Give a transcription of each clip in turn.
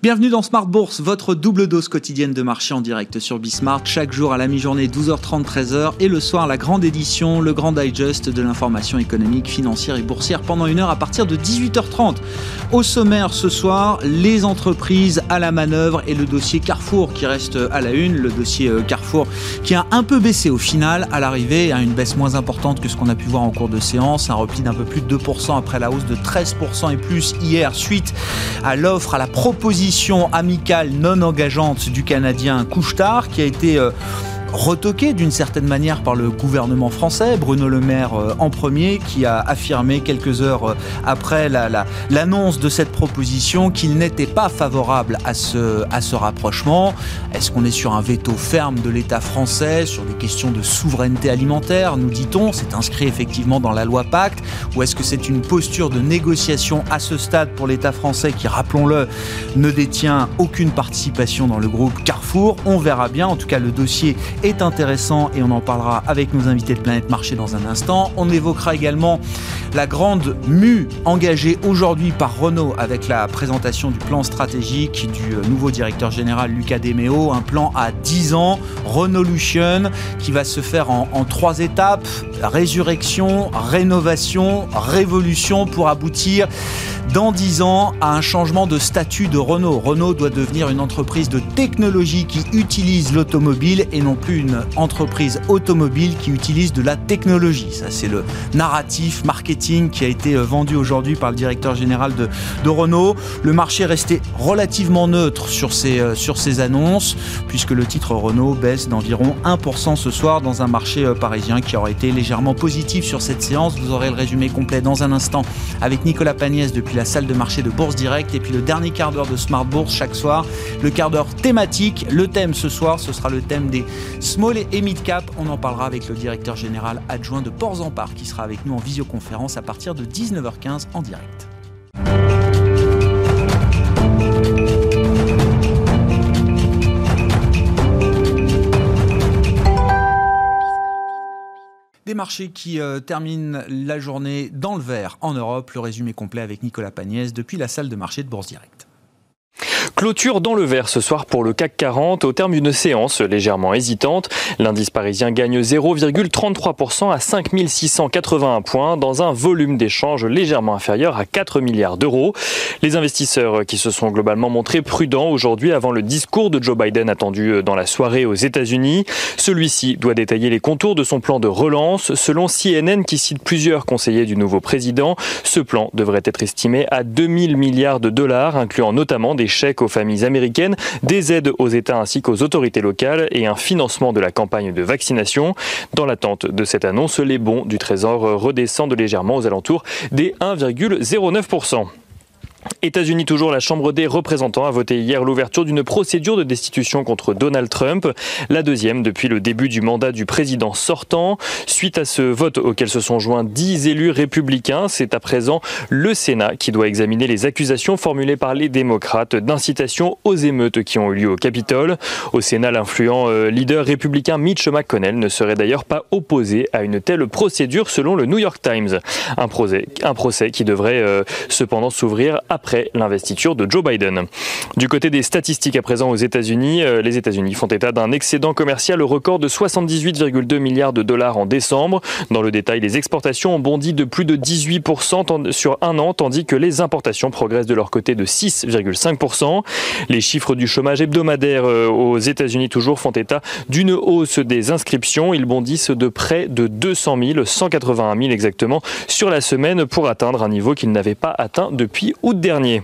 Bienvenue dans Smart Bourse, votre double dose quotidienne de marché en direct sur Bismart. Chaque jour à la mi-journée, 12h30, 13h. Et le soir, la grande édition, le grand digest de l'information économique, financière et boursière pendant une heure à partir de 18h30. Au sommaire ce soir, les entreprises à la manœuvre et le dossier Carrefour qui reste à la une. Le dossier euh, Carrefour qui a un peu baissé au final à l'arrivée, à une baisse moins importante que ce qu'on a pu voir en cours de séance. Un repli d'un peu plus de 2% après la hausse de 13% et plus hier suite à l'offre, à la proposition amicale non engageante du Canadien Couchetard qui a été euh, retoqué d'une certaine manière par le gouvernement français, Bruno Le Maire euh, en premier, qui a affirmé quelques heures euh, après l'annonce la, de cette proposition qu'il n'était pas favorable à ce, à ce rapprochement. Est-ce qu'on est sur un veto ferme de l'État français sur des questions de souveraineté alimentaire, nous dit-on? C'est inscrit effectivement dans la loi Pacte. Ou est-ce que c'est une posture de négociation à ce stade pour l'État français qui, rappelons-le, ne détient aucune participation dans le groupe Carrefour? On verra bien. En tout cas, le dossier est intéressant et on en parlera avec nos invités de Planète Marché dans un instant. On évoquera également la grande mue engagée aujourd'hui par Renault avec la présentation du plan stratégique du euh, nouveau directeur général Lucas Demeo, un plan à 10 ans, Renaulution, qui va se faire en, en trois étapes, résurrection, rénovation, révolution pour aboutir dans 10 ans à un changement de statut de Renault. Renault doit devenir une entreprise de technologie qui utilise l'automobile et non plus une entreprise automobile qui utilise de la technologie. Ça, c'est le narratif marketing qui a été euh, vendu aujourd'hui par le directeur général de, de, Renault. Le marché est resté relativement neutre sur ces, euh, sur ces annonces, puisque le titre Renault baisse d'environ 1% ce soir dans un marché euh, parisien qui aurait été légèrement positif sur cette séance. Vous aurez le résumé complet dans un instant avec Nicolas Pagnès depuis la salle de marché de Bourse Direct. Et puis le dernier quart d'heure de Smart Bourse chaque soir, le quart d'heure thématique. Le thème ce soir, ce sera le thème des small et mid cap. On en parlera avec le directeur général adjoint de Ports en Part qui sera avec nous en visioconférence à partir de 19h15 en direct. Des marchés qui euh, terminent la journée dans le vert en Europe. Le résumé complet avec Nicolas Pagnès depuis la salle de marché de Bourse Direct. Clôture dans le vert ce soir pour le CAC 40 au terme d'une séance légèrement hésitante. L'indice parisien gagne 0,33% à 5681 points dans un volume d'échange légèrement inférieur à 4 milliards d'euros. Les investisseurs qui se sont globalement montrés prudents aujourd'hui avant le discours de Joe Biden attendu dans la soirée aux États-Unis. Celui-ci doit détailler les contours de son plan de relance. Selon CNN qui cite plusieurs conseillers du nouveau président, ce plan devrait être estimé à 2000 milliards de dollars, incluant notamment des chèques aux familles américaines, des aides aux États ainsi qu'aux autorités locales et un financement de la campagne de vaccination. Dans l'attente de cette annonce, les bons du Trésor redescendent légèrement aux alentours des 1,09%. États-Unis toujours, la Chambre des représentants a voté hier l'ouverture d'une procédure de destitution contre Donald Trump, la deuxième depuis le début du mandat du président sortant. Suite à ce vote auquel se sont joints dix élus républicains, c'est à présent le Sénat qui doit examiner les accusations formulées par les démocrates d'incitation aux émeutes qui ont eu lieu au Capitole. Au Sénat, l'influent euh, leader républicain Mitch McConnell ne serait d'ailleurs pas opposé à une telle procédure selon le New York Times. Un procès, qui devrait euh, cependant s'ouvrir après l'investiture de Joe Biden. Du côté des statistiques à présent aux États-Unis, euh, les États-Unis font état d'un excédent commercial record de 78,2 milliards de dollars en décembre. Dans le détail, les exportations ont bondi de plus de 18% sur un an, tandis que les importations progressent de leur côté de 6,5%. Les chiffres du chômage hebdomadaire euh, aux États-Unis toujours font état d'une hausse des inscriptions. Ils bondissent de près de 200 000, 181 000 exactement, sur la semaine pour atteindre un niveau qu'ils n'avaient pas atteint depuis août dernier.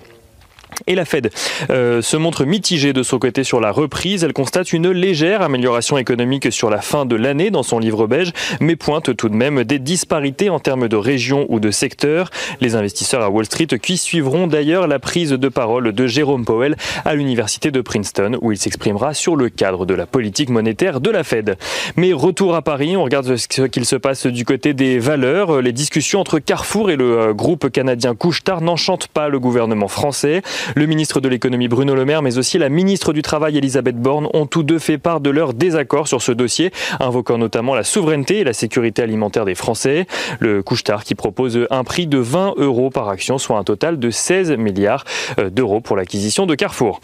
Et la Fed euh, se montre mitigée de son côté sur la reprise. Elle constate une légère amélioration économique sur la fin de l'année dans son livre beige, mais pointe tout de même des disparités en termes de région ou de secteur. Les investisseurs à Wall Street qui suivront d'ailleurs la prise de parole de Jérôme Powell à l'université de Princeton, où il s'exprimera sur le cadre de la politique monétaire de la Fed. Mais retour à Paris, on regarde ce qu'il se passe du côté des valeurs. Les discussions entre Carrefour et le euh, groupe canadien Couche-Tard n'enchantent pas le gouvernement français. Le ministre de l'économie Bruno Le Maire, mais aussi la ministre du Travail Elisabeth Borne ont tous deux fait part de leur désaccord sur ce dossier, invoquant notamment la souveraineté et la sécurité alimentaire des Français. Le couche-tard qui propose un prix de 20 euros par action, soit un total de 16 milliards euh, d'euros pour l'acquisition de Carrefour.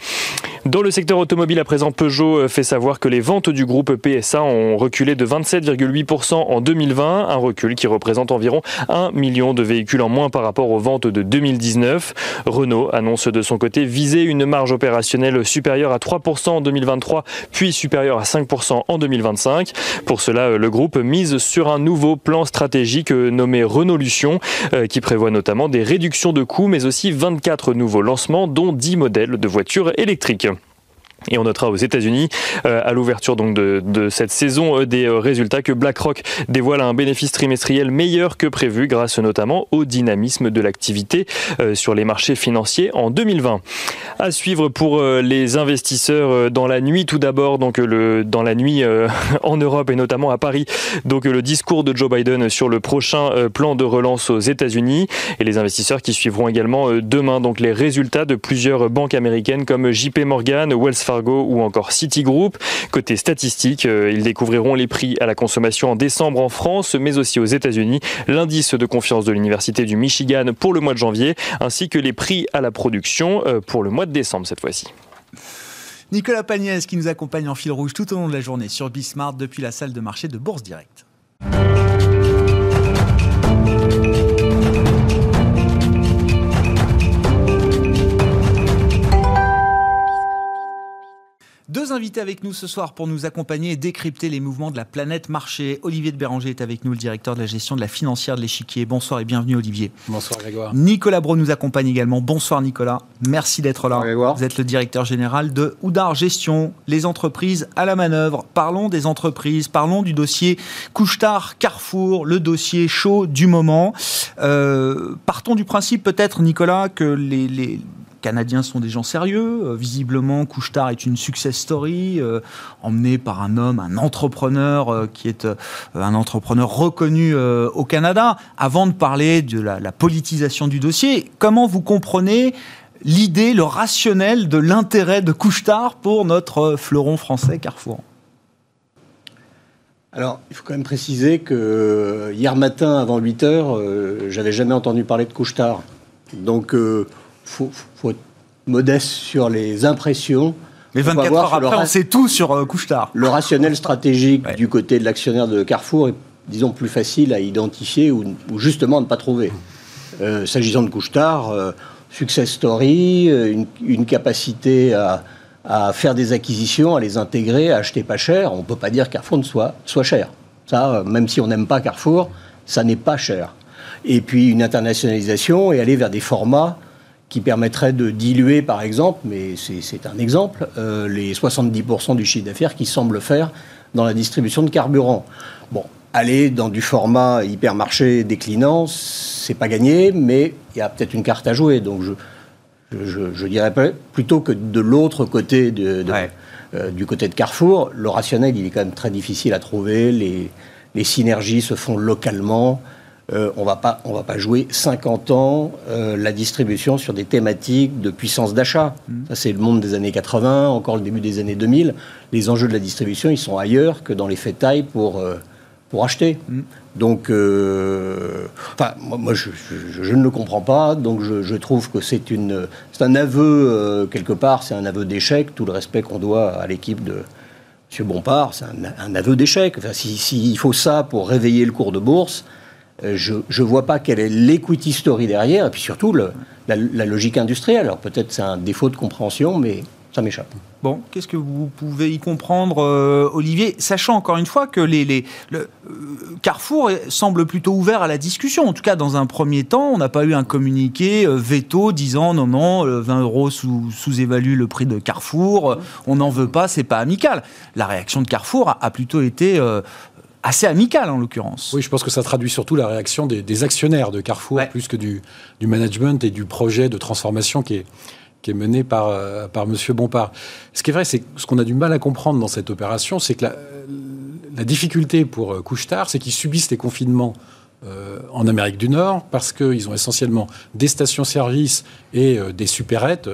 Dans le secteur automobile, à présent, Peugeot euh, fait savoir que les ventes du groupe PSA ont reculé de 27,8% en 2020, un recul qui représente environ 1 million de véhicules en moins par rapport aux ventes de 2019. Renault annonce de son côté viser une marge opérationnelle supérieure à 3% en 2023, puis supérieure à 5% en 2025. Pour cela, le groupe mise sur un nouveau plan stratégique nommé Renaulution, euh, qui prévoit notamment des réductions de coûts, mais aussi 24 nouveaux lancements, dont 10 modèles de voitures électriques. Et on notera aux États-Unis, euh, à l'ouverture donc de, cette saison, euh, des euh, résultats que BlackRock dévoile un bénéfice trimestriel meilleur que prévu, grâce notamment au dynamisme de l'activité sur les marchés financiers en 2020. À suivre pour les investisseurs dans la nuit, tout d'abord donc le dans la nuit en Europe et notamment à Paris, donc le discours de Joe Biden sur le prochain plan de relance aux États-Unis et les investisseurs qui suivront également demain donc les résultats de plusieurs banques américaines comme JP Morgan, Wells Fargo ou encore Citigroup. Côté statistique, euh, ils découvriront les prix à la consommation en décembre en France, mais aussi aux États-Unis, l'indice de confiance de l'Université du Michigan pour le mois de janvier, ainsi que les prix à la production euh, pour le mois de décembre cette fois-ci. Nicolas Pagnès qui nous accompagne en fil rouge tout au long de la journée sur Bismart depuis la salle de marché de Bourse Direct. Deux invités avec nous ce soir pour nous accompagner et décrypter les mouvements de la planète marché. Olivier de Béranger est avec nous, le directeur de la gestion de la financière de l'échiquier. Bonsoir et bienvenue Olivier. Bonsoir Grégoire. Nicolas Bro nous accompagne également. Bonsoir Nicolas. Merci d'être là. Grégoire. Vous êtes le directeur général de Oudar Gestion, les entreprises à la manœuvre. Parlons des entreprises, parlons du dossier Couchetard Carrefour, le dossier chaud du moment. Euh, partons du principe peut-être Nicolas que les, les Canadiens sont des gens sérieux. Euh, visiblement, Couchetard est une success story euh, emmenée par un homme, un entrepreneur euh, qui est un entrepreneur reconnu au Canada. Avant de parler de la, politisation du dossier, comment vous comprenez l'idée, le rationnel de l'intérêt de Couchetard pour notre fleuron français Carrefour? Alors, il faut quand même préciser que hier matin, avant 8 heures, euh, j'avais jamais entendu parler de Couchetard. Donc, faut, faut être modeste sur les impressions. Mais 24 heures après, on sait tout sur euh, Couchetard. Le rationnel stratégique ouais. du côté de l'actionnaire de Carrefour est, disons, plus facile à identifier ou, ou justement à ne pas trouver. Euh, S'agissant de Couchetard, euh, success story, une, une capacité à, à, faire des acquisitions, à les intégrer, à acheter pas cher. On ne peut pas dire que Carrefour soit, soit cher. Ça, même si on n'aime pas Carrefour, ça n'est pas cher. Et puis une internationalisation et aller vers des formats qui permettrait de diluer, par exemple, mais c'est un exemple, euh, les 70% du chiffre d'affaires qui semblent faire dans la distribution de carburant. Bon, aller dans du format hypermarché déclinant, c'est pas gagné, mais il y a peut-être une carte à jouer. Donc je, je, je dirais plutôt que de l'autre côté de, de, ouais. euh, du côté de Carrefour, le rationnel, il est quand même très difficile à trouver. Les, les synergies se font localement. Euh, on va pas, on va pas jouer 50 ans euh, la distribution sur des thématiques de puissance d'achat. Mmh. Ça, c'est le monde des années 80, encore le début des années 2000. Les enjeux de la distribution, ils sont ailleurs que dans les faits taille pour, euh, pour acheter. Mmh. Donc, enfin, moi, moi je, je, je, ne le comprends pas. Donc, je, je trouve que c'est une, c'est un aveu quelque part, c'est un aveu d'échec. Tout le respect qu'on doit à l'équipe de M. Bompard, c'est un, un, aveu d'échec. Enfin, s'il si, si faut ça pour réveiller le cours de bourse je ne vois pas quelle est l'equity story derrière, et puis surtout la, logique industrielle. Alors peut-être c'est un défaut de compréhension, mais ça m'échappe. Bon, qu'est-ce que vous pouvez y comprendre, euh, Olivier Sachant encore une fois que euh, Carrefour semble plutôt ouvert à la discussion. En tout cas, dans un premier temps, on n'a pas eu un communiqué euh, veto disant non, non, 20 euros sous-évalue sous le prix de Carrefour, on n'en veut pas, c'est pas amical. La réaction de Carrefour a plutôt été assez amical en l'occurrence. Oui, je pense que ça traduit surtout la réaction des, des actionnaires de Carrefour, ouais. plus que du, du, management et du projet de transformation qui est, qui est mené par, euh, par M. Bompard. Ce qui est vrai, c'est ce qu'on a du mal à comprendre dans cette opération, c'est que la, la, difficulté pour euh, Couchetard, c'est qu'ils subissent les confinements euh, en Amérique du Nord parce qu'ils ont essentiellement des stations-service et des supérettes.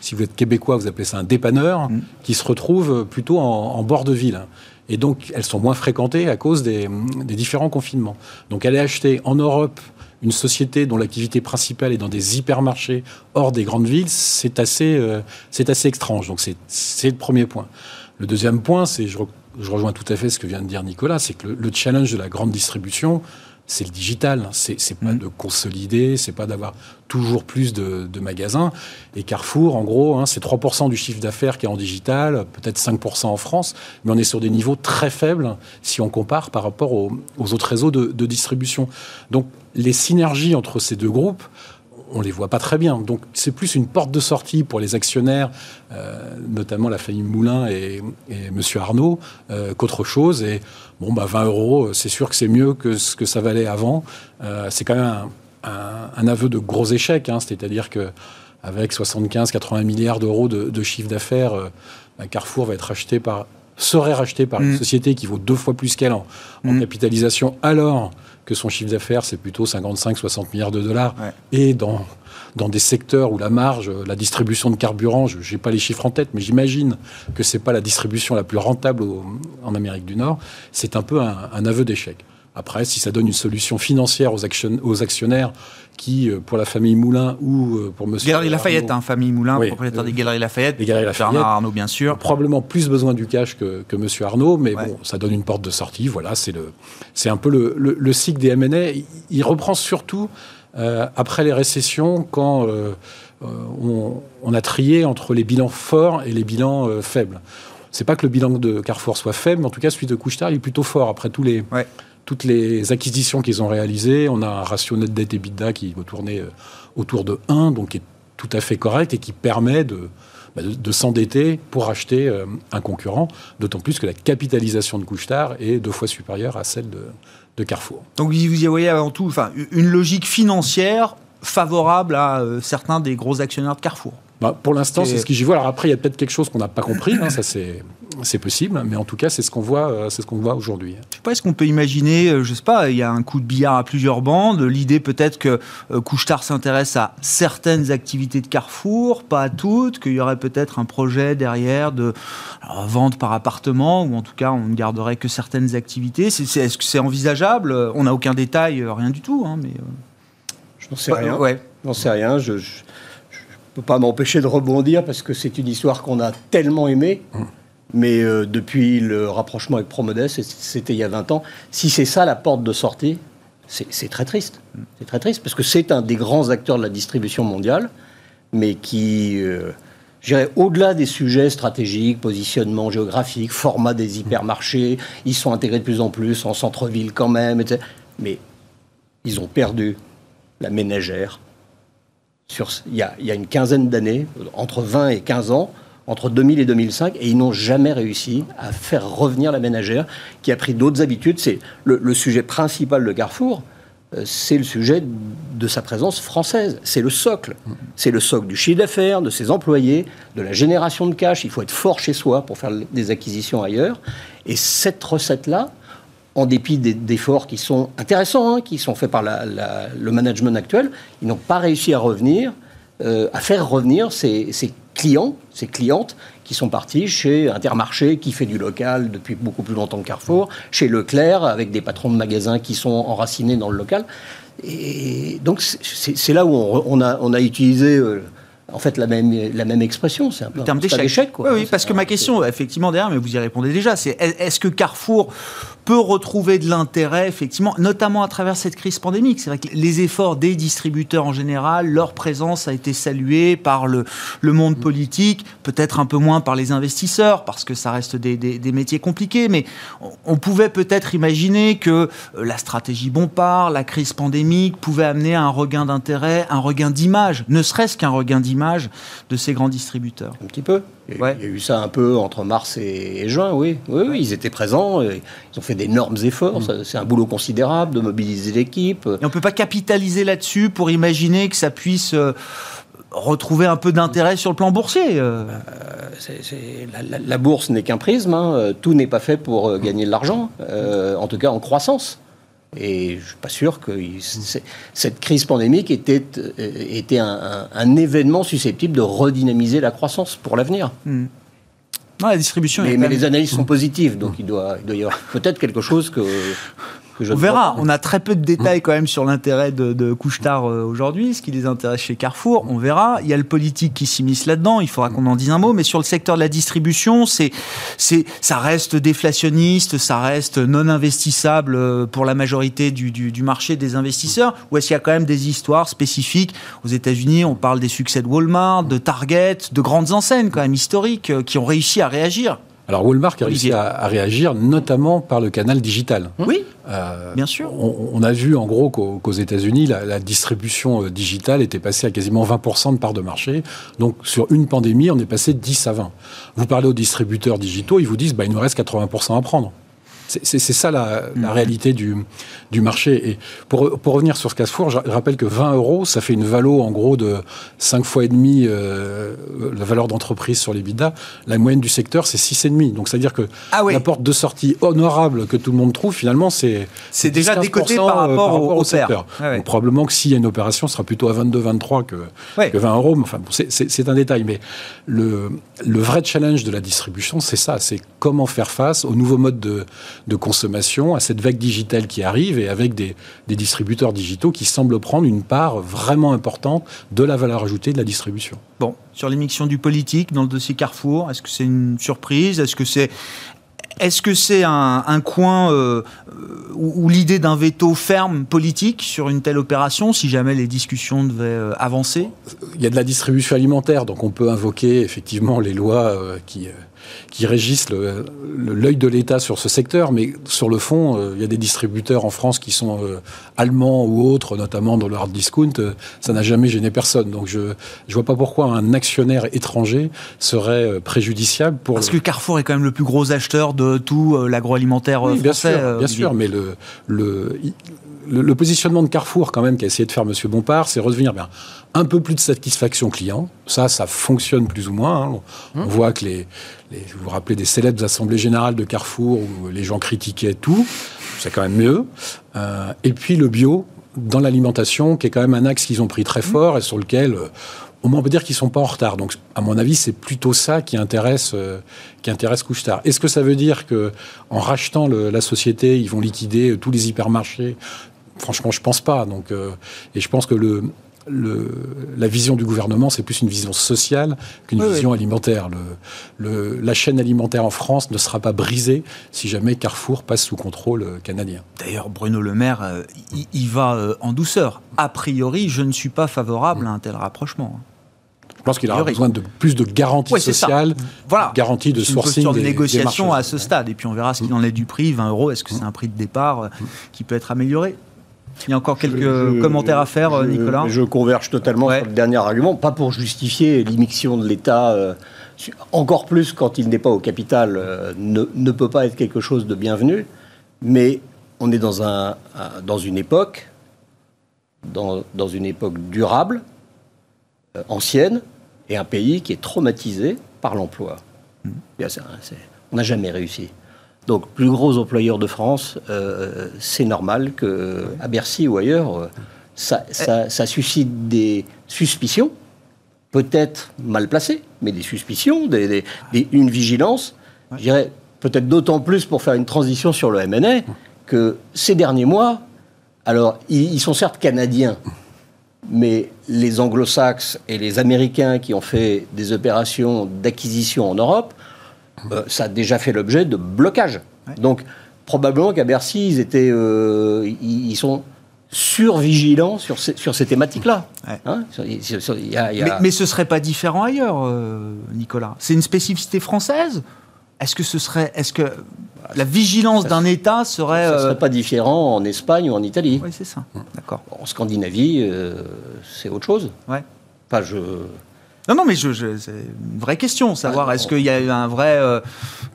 si vous êtes québécois, vous appelez ça un dépanneur, mm. qui se retrouve plutôt en, bord de ville. Et donc, elles sont moins fréquentées à cause des, différents confinements. Donc, aller acheter en Europe une société dont l'activité principale est dans des hypermarchés hors des grandes villes, c'est assez, euh, c'est assez étrange. Donc, c'est le premier point. Le deuxième point, c'est, je, je, rejoins tout à fait ce que vient de dire Nicolas, c'est que le challenge de la grande distribution, c'est le digital. C'est, c'est pas mm. de consolider, c'est pas d'avoir toujours plus de, magasins. Et Carrefour, en gros, hein, c'est 3% du chiffre d'affaires qui est en digital, peut-être 5% en France, mais on est sur des niveaux très faibles si on compare par rapport aux, autres réseaux de, de, distribution. Donc les synergies entre ces deux groupes, on les voit pas très bien. Donc c'est plus une porte de sortie pour les actionnaires, euh, notamment la famille Moulin et, et Monsieur Arnaud, euh, qu'autre chose. Et bon, bah 20 euros, c'est sûr que c'est mieux que ce que ça valait avant. Euh, c'est quand même un, aveu de gros échec, hein. c'est-à-dire que avec 75-80 milliards d'euros de, chiffre d'affaires, bah, Carrefour va être acheté par serait racheté par une mm. société qui vaut deux fois plus qu'elle en, mm. capitalisation, alors que son chiffre d'affaires, c'est plutôt 55-60 milliards de dollars. Et dans, dans des secteurs où la marge, la distribution de carburant, je n'ai pas les chiffres en tête, mais j'imagine que ce n'est pas la distribution la plus rentable en Amérique du Nord, c'est un peu un, aveu d'échec. Après, si ça donne une solution financière aux, aux actionnaires qui, euh, pour la famille Moulin ou euh, pour Monsieur Galerie Lafayette, hein, famille Moulin, propriétaire des Galeries Lafayette, des Galeries Lafayette, Bernard Arnault bien sûr, probablement plus besoin du cash que, que Monsieur Arnault, mais bon, ça donne une porte de sortie. Voilà, c'est le, c'est un peu le, le, cycle des M&A. Il, reprend surtout euh, après les récessions quand on, on, a trié entre les bilans forts et les bilans faibles. C'est pas que le bilan de Carrefour soit faible, mais en tout cas celui de Couchetard il est plutôt fort après tous les toutes les acquisitions qu'ils ont réalisées. On a un ratio net dette EBITDA qui va tourner euh, autour de 1, donc est tout à fait correct et qui permet de, bah, de, s'endetter pour acheter euh, un concurrent, d'autant plus que la capitalisation de Couchetard est deux fois supérieure à celle de, Carrefour. Donc vous y voyez avant tout une logique financière favorable à euh, certains des gros actionnaires de Carrefour. Bah, pour l'instant, c'est ce que j'y vois. Alors après, il y a peut-être quelque chose qu'on n'a pas compris. Hein, ça, c'est c'est possible, mais en tout cas, c'est ce qu'on voit, euh, c'est ce qu'on voit aujourd'hui. Je sais pas, est-ce qu'on peut imaginer, euh, je sais pas, il y a un coup de billard à plusieurs bandes. L'idée peut-être que euh, Couchetard s'intéresse à certaines activités de Carrefour, pas à toutes, qu'il y aurait peut-être un projet derrière de vente par appartement, ou en tout cas, on ne garderait que certaines activités. est-ce que c'est envisageable? On n'a aucun détail, rien du tout, hein, mais. Je n'en sais rien. Ouais. Je n'en sais rien. Je, ne peux pas m'empêcher de rebondir parce que c'est une histoire qu'on a tellement aimée. Mais euh, depuis le rapprochement avec Promodes, c'était il y a 20 ans, si c'est ça la porte de sortie, c'est très triste. C'est très triste parce que c'est un des grands acteurs de la distribution mondiale, mais qui, euh, au-delà des sujets stratégiques, positionnement géographique, format des hypermarchés, ils sont intégrés de plus en plus en centre-ville quand même, etc. Mais ils ont perdu la ménagère. Il, y a, une quinzaine d'années, entre 20 et 15 ans, entre 2000 et 2005 et ils n'ont jamais réussi à faire revenir la ménagère qui a pris d'autres habitudes. C'est le, sujet principal de Carrefour, euh, c'est le sujet de sa présence française. C'est le socle. C'est le socle du chiffre d'affaires, de ses employés, de la génération de cash. Il faut être fort chez soi pour faire des acquisitions ailleurs. Et cette recette-là, en dépit d'efforts qui sont intéressants, hein, qui sont faits par le management actuel, ils n'ont pas réussi à revenir, euh, à faire revenir ces, clients, ces clientes, qui sont partis chez Intermarché, qui fait du local depuis beaucoup plus longtemps que Carrefour, chez Leclerc, avec des patrons de magasins qui sont enracinés dans le local. Et donc, c'est là où on, a, on a utilisé. En fait la même, la même expression. C'est un peu terme d'échec. Oui, oui parce que ma question, effectivement, derrière, mais vous y répondez déjà, c'est est-ce que Carrefour peut retrouver de l'intérêt, effectivement, notamment à travers cette crise pandémique? C'est vrai que les efforts des distributeurs en général, leur présence a été saluée par le, le monde politique, peut-être un peu moins par les investisseurs, parce que ça reste des, des, des métiers compliqués, mais on, pouvait peut-être imaginer que euh, la stratégie Bompard, la crise pandémique, pouvait amener à un regain d'intérêt, un regain d'image, ne serait-ce qu'un regain d'image de ces grands distributeurs. Un petit peu. Il y, a, eu ça un peu entre mars et, juin, oui. oui. ils étaient présents, ils ont fait d'énormes efforts. Mm. C'est un boulot considérable de mobiliser l'équipe. Et on ne peut pas capitaliser là-dessus pour imaginer que ça puisse euh, retrouver un peu d'intérêt sur le plan boursier. Euh. Euh, la, bourse n'est qu'un prisme. Hein. Tout n'est pas fait pour gagner de l'argent, en tout cas en croissance. Et je ne suis pas sûr que cette crise pandémique était, était un, événement susceptible de redynamiser la croissance pour l'avenir. Hmm. la distribution. Mais, les analyses sont positives, donc il doit, il doit y avoir peut-être quelque chose que on verra. On a très peu de détails quand même sur l'intérêt de, de Couchetard euh, aujourd'hui, ce qui les intéresse chez Carrefour. On verra. Il y a le politique qui s'immisce là-dedans. Il faudra qu'on en dise un mot. Mais sur le secteur de la distribution, c'est, c'est, ça reste déflationniste, ça reste non investissable euh, pour la majorité du, du, marché des investisseurs. Ou est-ce qu'il y a quand même des histoires spécifiques? Aux États-Unis On parle des succès de Walmart, de Target, de grandes enseignes quand même historiques euh, qui ont réussi à réagir. Alors Walmart a réussi à, réagir notamment par le canal digital. Oui, euh, bien sûr. On, a vu en gros qu'aux États-Unis, la, distribution euh, digitale était passée à quasiment 20% de part de marché. Donc sur une pandémie, on est passé de 10 à 20. Vous parlez aux distributeurs digitaux, ils vous disent bah, il nous reste 80% à prendre. C'est ça la, mm. réalité du, du, marché. Et pour, pour, revenir sur ce Carrefour, je rappelle que 20 euros, ça fait une valo en gros de 5 fois et demi euh, la valeur d'entreprise sur les bidas. La moyenne du secteur, c'est 6,5. Donc c'est-à-dire que ah la porte de sortie honorable que tout le monde trouve, finalement, c'est c'est déjà décoté par euh, rapport, au, secteur. Ah probablement que s'il y a une opération, ce sera plutôt à 22, 23 que, que 20 euros. Enfin, c'est un détail. Mais le, le vrai challenge de la distribution, c'est ça. C'est comment faire face au nouveau mode de de consommation, à cette vague digitale qui arrive et avec des, distributeurs digitaux qui semblent prendre une part vraiment importante de la valeur ajoutée de la distribution. Bon, sur l'émission du politique dans le dossier Carrefour, est-ce que c'est une surprise? Est-ce que c'est est-ce que c'est un, coin euh, où, l'idée d'un veto ferme politique sur une telle opération, si jamais les discussions devaient euh, avancer? Il y a de la distribution alimentaire, donc on peut invoquer effectivement les lois euh, qui qui régissent l'œil de l'État sur ce secteur, mais sur le fond, euh, il y a des distributeurs en France qui sont euh, allemands ou autres, notamment dans le hard discount, euh, ça n'a jamais gêné personne. Donc je ne vois pas pourquoi un actionnaire étranger serait préjudiciable pour... Parce que Carrefour est quand même le plus gros acheteur de tout l'agroalimentaire oui, bien Sûr, bien sûr, mais le, le, le, positionnement de Carrefour, quand même, qu'a essayé de faire M. Bompard, c'est revenir bien un peu plus de satisfaction client. Ça, ça fonctionne plus ou moins. Hein. On, hum. voit que les, vous vous rappelez des célèbres assemblées générales de Carrefour où les gens critiquaient tout. C'est quand même mieux. Euh, et puis le bio dans l'alimentation, qui est quand même un axe qu'ils ont pris très hum. fort et sur lequel euh, au moins on peut dire qu'ils sont pas en retard. Donc, à mon avis, c'est plutôt ça qui intéresse, euh, qui intéresse Couchetard. Est-ce que ça veut dire que en rachetant la société, ils vont liquider tous les hypermarchés? Franchement, je pense pas. Donc, et je pense que le, la vision du gouvernement, c'est plus une vision sociale qu'une vision alimentaire. la chaîne alimentaire en France ne sera pas brisée si jamais Carrefour passe sous contrôle euh, canadien. D'ailleurs, Bruno Le Maire, euh, il, va euh, en douceur. A priori, je ne suis pas favorable à un tel rapprochement. Je pense qu'il aura besoin de plus de garanties sociales, voilà. garanties de sourcing. Une de négociation à ce stade. Et puis on verra ce qu'il en est du prix. 20 euros, est-ce que c'est un prix de départ qui peut être amélioré? Il y a encore quelques commentaires à faire, Nicolas Je converge totalement sur le dernier argument, pas pour justifier l'immixtion de l'État, euh, encore plus quand il n'est pas au capital, euh, ne, peut pas être quelque chose de bienvenu, mais on est dans, un, dans une époque, dans, dans une époque durable, euh, ancienne, et un pays qui est traumatisé par l'emploi. Mmh. On n'a jamais réussi. Donc, plus gros employeur de France, euh, c'est normal que à Bercy ou ailleurs, euh, ça, suscite des suspicions, peut-être mal placées, mais des suspicions, des, une vigilance. Je dirais peut-être d'autant plus pour faire une transition sur le MNA que ces derniers mois, alors ils, sont certes canadiens, mais les anglo-saxes et les américains qui ont fait des opérations d'acquisition en Europe euh, ça a déjà fait l'objet de blocage. Donc, probablement qu'à Bercy, ils, étaient, euh, ils, sont survigilants sur ces, sur ces thématiques-là. mais, ce ne serait pas différent ailleurs, euh, Nicolas? C'est une spécificité française? Est-ce que ce serait... Est-ce que la vigilance d'un État serait... Ça ne serait pas différent en Espagne ou en Italie? Oui, c'est ça. D'accord. En Scandinavie, c'est autre chose. Ouais. Pas je... Non, non, mais je, c'est une vraie question, savoir est-ce qu'il y a eu un vrai euh,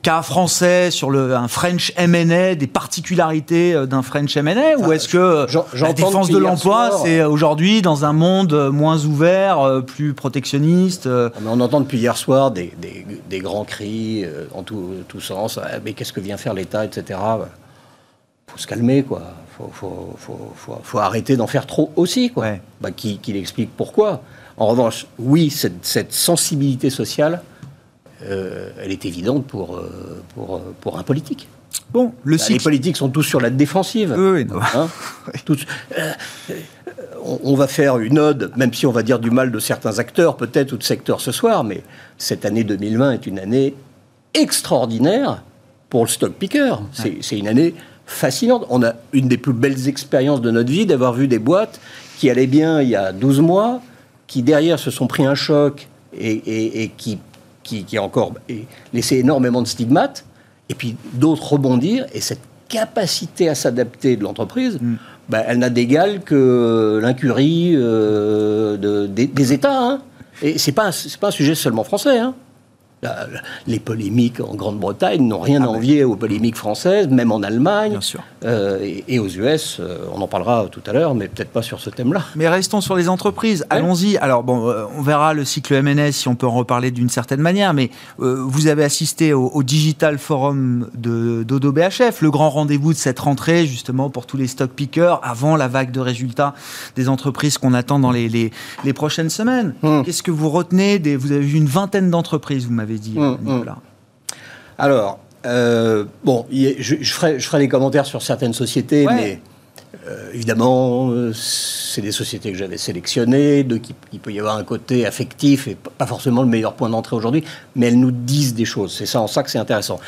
cas français sur le, un French M&A, des particularités euh, d'un French M&A, ou est-ce que euh, la défense de l'emploi, c'est aujourd'hui dans un monde moins ouvert, plus protectionniste On entend depuis hier soir des, des, des grands cris en tout, tout sens, ah, mais qu'est-ce que vient faire l'État, etc. faut se calmer, quoi. Faut, faut, faut, faut arrêter d'en faire trop aussi, quoi. Bah, qu'il qui explique pourquoi. En revanche, oui, cette, cette sensibilité sociale, euh, elle est évidente pour, euh, pour, pour un politique. Bon, le bah, Les politiques sont tous sur la défensive. Oui, hein euh, on, va faire une ode, même si on va dire du mal de certains acteurs, peut-être, ou de secteurs ce soir, mais cette année 2020 est une année extraordinaire pour le stock picker. C'est une année fascinante. On a une des plus belles expériences de notre vie d'avoir vu des boîtes qui allaient bien il y a 12 mois, qui derrière se sont pris un choc et, qui, qui, encore laissé énormément de stigmates, et puis d'autres rebondir. Et cette capacité à s'adapter de l'entreprise, mm. ben, elle n'a d'égal que l'incurie euh, des, États. Hein. Et ce n'est pas, pas, un sujet seulement français. Hein les polémiques en Grande-Bretagne n'ont rien ah à envier aux polémiques françaises, même en Allemagne euh, et, aux US. Euh, on en parlera tout à l'heure, mais peut-être pas sur ce thème-là. Mais restons sur les entreprises. Allons-y. Alors bon, euh, on verra le cycle MNS si on peut en reparler d'une certaine manière. Mais vous avez assisté au, Digital Forum de d'Odo BHF, le grand rendez-vous de cette rentrée justement pour tous les stock pickers avant la vague de résultats des entreprises qu'on attend dans les, les, prochaines semaines. Hmm. Qu'est-ce que vous retenez des, Vous avez vu une vingtaine d'entreprises, vous m'avez dit, hum, hum. Alors, euh, bon, je, ferai, je ferai des commentaires sur certaines sociétés, mais euh, évidemment, euh, c'est des sociétés que j'avais sélectionnées, de qui il peut y avoir un côté affectif et pas forcément le meilleur point d'entrée aujourd'hui, mais elles nous disent des choses. C'est ça en ça que c'est intéressant.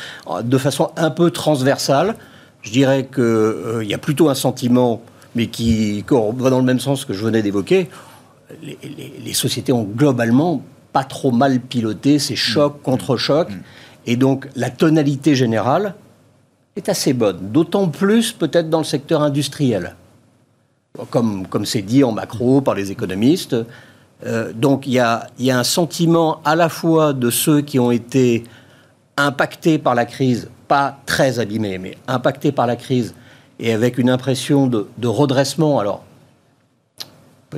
De façon un peu transversale, je dirais qu'il il y a plutôt un sentiment, mais qui va dans le même sens que je venais d'évoquer. les sociétés ont globalement pas trop mal piloté, c'est choc mm. contre choc. Mm. Et donc la tonalité générale est assez bonne, d'autant plus peut-être dans le secteur industriel, comme comme c'est dit en macro par les économistes. Euh, donc il y a, y a un sentiment à la fois de ceux qui ont été impactés par la crise, pas très abîmés, mais impactés par la crise, et avec une impression de, de redressement. Alors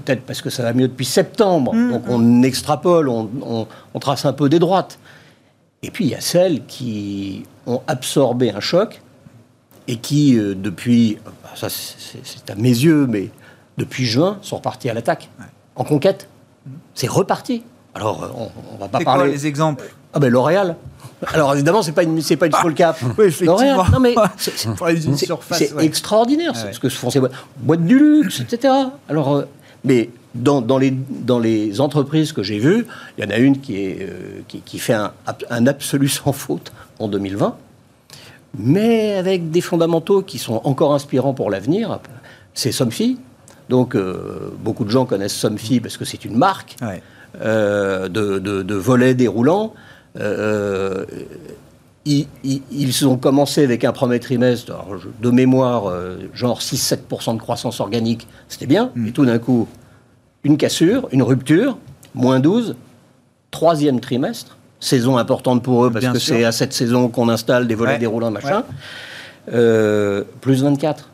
peut-être parce que ça va mieux depuis septembre, mm. donc on extrapole, on, trace un peu des droites. Et puis il y a celles qui ont absorbé un choc et qui, euh, depuis, bah, ça c'est à mes yeux, mais depuis juin, sont repartis à l'attaque, en conquête. C'est reparti. Alors, euh, on, on va pas parler. Quoi, les exemples? Ah ben L'Oréal. Alors évidemment, c'est pas une, c'est pas une small cap. Oui, L'Oréal. Non mais c'est, extraordinaire ce que font ces boîtes. Boîtes du luxe, etc. Alors euh, mais dans, dans, les, dans les entreprises que j'ai vues, il y en a une qui, est, euh, qui, fait un, un, absolu sans faute en 2020, mais avec des fondamentaux qui sont encore inspirants pour l'avenir. C'est Somfy. Donc, euh, beaucoup de gens connaissent Somfy parce que c'est une marque euh, de, de, volets déroulants. Ils, ils, ont commencé avec un premier trimestre, de mémoire, genre 6-7% de croissance organique, c'était bien, mm. et tout d'un coup, une cassure, une rupture, moins 12, troisième trimestre, saison importante pour eux parce que c'est à cette saison qu'on installe des volets déroulants, machin, euh, plus 24.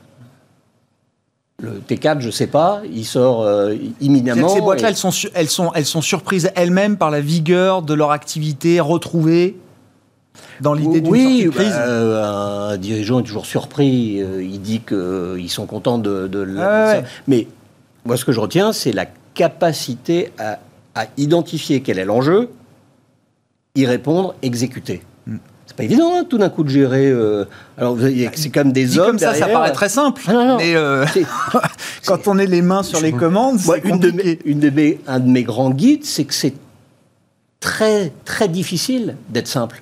Le T4, je ne sais pas, il sort euh, imminemment. Ces boîtes-là, elles, sont, elles, sont, elles sont surprises elles-mêmes par la vigueur de leur activité retrouvée dans l'idée d'une oui, bah, euh, un dirigeant est toujours surpris. il dit qu'ils sont contents de, de Mais moi, ce que je retiens, c'est la capacité à, identifier quel est l'enjeu, y répondre, exécuter. Hmm. C'est pas évident, hein, tout d'un coup, de gérer. Euh, alors, c'est comme des hommes. Comme ça, ça paraît très simple. Ah, mais euh, quand on est les mains sur les commandes, une de une de mes, un de mes grands guides, c'est que c'est très, très difficile d'être simple.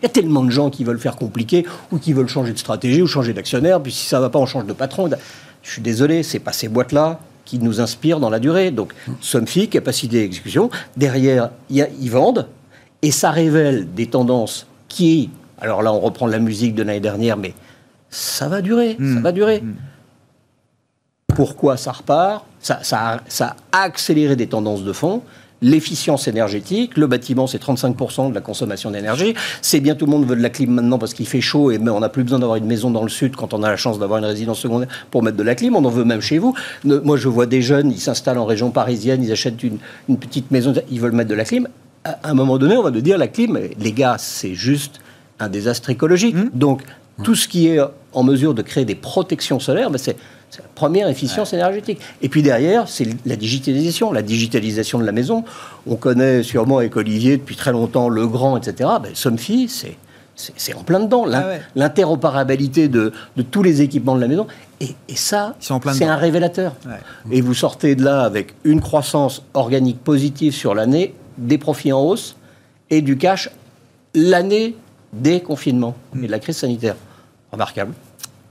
Il y a tellement de gens qui veulent faire compliqué ou qui veulent changer de stratégie ou changer d'actionnaire. Puis si ça ne va pas, on change de patron. Je suis désolé, c'est pas ces boîtes-là qui nous inspire dans la durée. Donc, Somfy, capacité d'exécution. Derrière, ils vendent et ça révèle des tendances qui, alors là, on reprend la musique de l'année dernière, mais ça va durer, ça hmm. va durer. Hmm. Pourquoi ça repart? Ça, ça, ça a accéléré des tendances de fond l'efficience énergétique. Le bâtiment, c'est 35% de la consommation d'énergie. C'est bien tout le monde veut de la clim maintenant parce qu'il fait chaud et on n'a plus besoin d'avoir une maison dans le sud quand on a la chance d'avoir une résidence secondaire pour mettre de la clim. On en veut même chez vous. Moi, je vois des jeunes, ils s'installent en région parisienne, ils achètent une, petite maison, ils veulent mettre de la clim. À un moment donné, on va nous dire la clim, les gars, c'est juste un désastre écologique. Mmh. Donc, tout ce qui est en mesure de créer des protections solaires, ben c'est la première efficience énergétique. Et puis derrière, c'est la digitalisation, la digitalisation de la maison. On connaît sûrement avec Olivier depuis très longtemps Le Grand, etc. Ben, Somfy, c'est c'est en plein dedans. Ah l'interopérabilité de, tous les équipements de la maison. Et, ça, c'est un révélateur. Et vous sortez de là avec une croissance organique positive sur l'année, des profits en hausse et du cash l'année des confinements et de la crise sanitaire. Remarquable.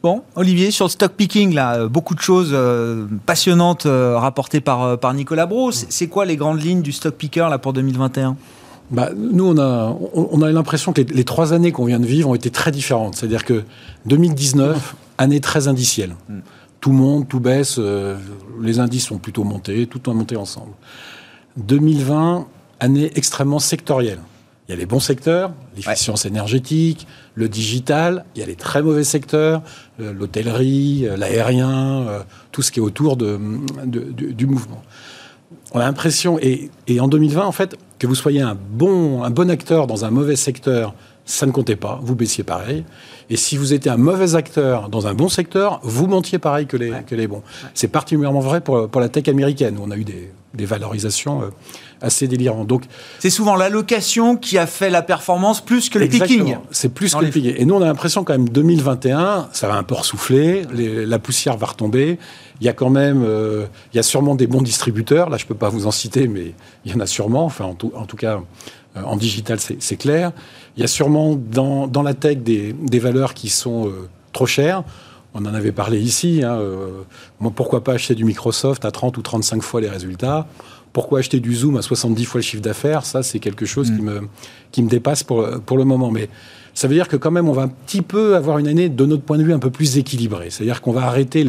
Bon, Olivier, sur le stock picking, là, euh, beaucoup de choses euh, passionnantes euh, rapportées par, par Nicolas Bro. C'est quoi les grandes lignes du stock picker là, pour 2021 bah, nous, on a, on, a l'impression que les, trois années qu'on vient de vivre ont été très différentes. C'est-à-dire que 2019, année très indicielle. Hmm. Tout monte, tout baisse, les indices sont plutôt montés, tout a monté ensemble. 2020, année extrêmement sectorielle. Il y a les bons secteurs, l'efficience énergétique, le digital, il y a les très mauvais secteurs, euh, l'hôtellerie, euh, l'aérien, euh, tout ce qui est autour de, du, mouvement. On a l'impression, et, en 2020, en fait, que vous soyez un bon, un bon acteur dans un mauvais secteur, ça ne comptait pas, vous baissiez pareil. Et si vous étiez un mauvais acteur dans un bon secteur, vous montiez pareil que les, que les bons. C'est particulièrement vrai pour, pour, la tech américaine, où on a eu des, des valorisations assez délirant. Donc, c'est souvent l'allocation qui a fait la performance plus que le picking. C'est plus que le picking. Et nous, on a l'impression quand même 2021, ça va un peu souffler, la poussière va retomber. Il y a quand même, euh, il y a sûrement des bons distributeurs. Là, je peux pas vous en citer, mais il y en a sûrement. Enfin, en tout, en tout cas, euh, en digital, c'est clair. Il y a sûrement dans, dans la tech des, des, valeurs qui sont euh, trop chères. On en avait parlé ici. Hein, pourquoi pas acheter du Microsoft à 30 ou 35 fois les résultats? Pourquoi acheter du Zoom à 70 fois le chiffre d'affaires Ça, c'est quelque chose qui, mm. me, qui me dépasse pour, pour le moment. Mais ça veut dire que quand même, on va un petit peu avoir une année, de notre point de vue, un peu plus équilibrée. C'est-à-dire qu'on va arrêter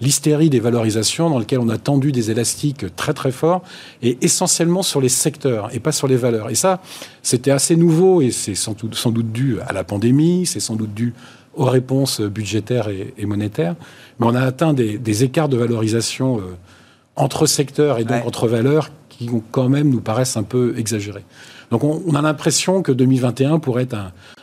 l'hystérie des valorisations dans lequel on a tendu des élastiques très très forts et essentiellement sur les secteurs et pas sur les valeurs. Et ça, c'était assez nouveau et c'est sans doute, sans doute dû à la pandémie, c'est sans doute dû aux réponses budgétaires et, monétaires. Mais on a atteint des, des écarts de valorisation euh, entre secteurs et donc entre valeurs qui quand même nous paraissent un peu exagérés. Donc on, a l'impression que 2021 pourrait être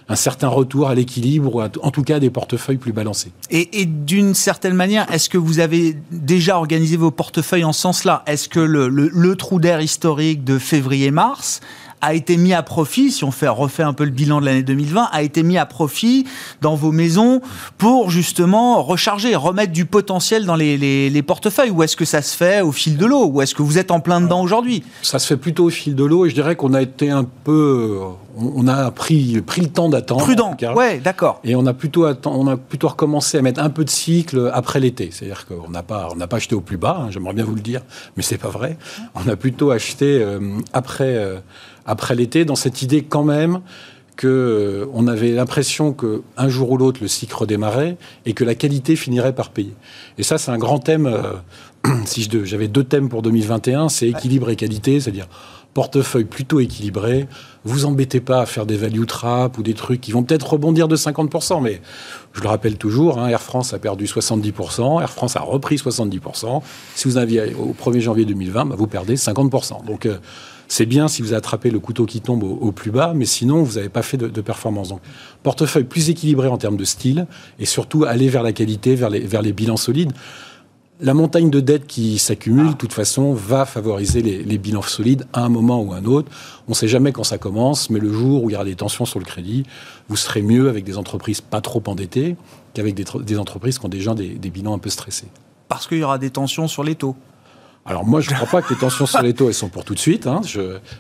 un, certain retour à l'équilibre, ou en tout cas des portefeuilles plus balancés. Et, d'une certaine manière, est-ce que vous avez déjà organisé vos portefeuilles en ce sens-là? Est-ce que le trou d'air historique de février-mars a été mis à profit, si on fait refait un peu le bilan de l'année 2020, a été mis à profit dans vos maisons pour justement recharger, remettre du potentiel dans les, les, portefeuilles Ou est-ce que ça se fait au fil de l'eau? Ou est-ce que vous êtes en plein dedans aujourd'hui? Ça se fait plutôt au fil de l'eau et je dirais qu'on a été un peu... On a pris, pris le temps d'attendre. Prudent, ouais, d'accord. Et on a, plutôt on a plutôt recommencé à mettre un peu de cycle après l'été. C'est-à-dire qu'on n'a pas, on pas acheté au plus bas, hein, j'aimerais bien vous le dire, mais c'est pas vrai. On a plutôt acheté euh, après... Euh, après l'été, dans cette idée quand même qu'on euh, on avait l'impression qu'un jour ou l'autre, le cycle redémarrait et que la qualité finirait par payer. Et ça, c'est un grand thème. Euh, si j'avais deux thèmes pour 2021, c'est équilibre et qualité, c'est-à-dire portefeuille plutôt équilibré. Vous embêtez pas à faire des value traps ou des trucs qui vont peut-être rebondir de 50%, mais je le rappelle toujours, hein, Air France a perdu 70%, Air France a repris 70%. Si vous aviez au 1er janvier 2020, bah, vous perdez 50%. Donc euh, c'est bien si vous attrapez le couteau qui tombe au, plus bas, mais sinon, vous n'avez pas fait de, performance. Donc, portefeuille plus équilibré en termes de style, et surtout aller vers la qualité, vers les, bilans solides. La montagne de dettes qui s'accumule, de toute façon, va favoriser les, bilans solides à un moment ou à un autre. On ne sait jamais quand ça commence, mais le jour où il y aura des tensions sur le crédit, vous serez mieux avec des entreprises pas trop endettées qu'avec des, entreprises qui ont déjà des bilans un peu stressés. Parce qu'il y aura des tensions sur les taux alors moi, je ne crois pas que les tensions sur les taux, elles sont pour tout de suite, hein,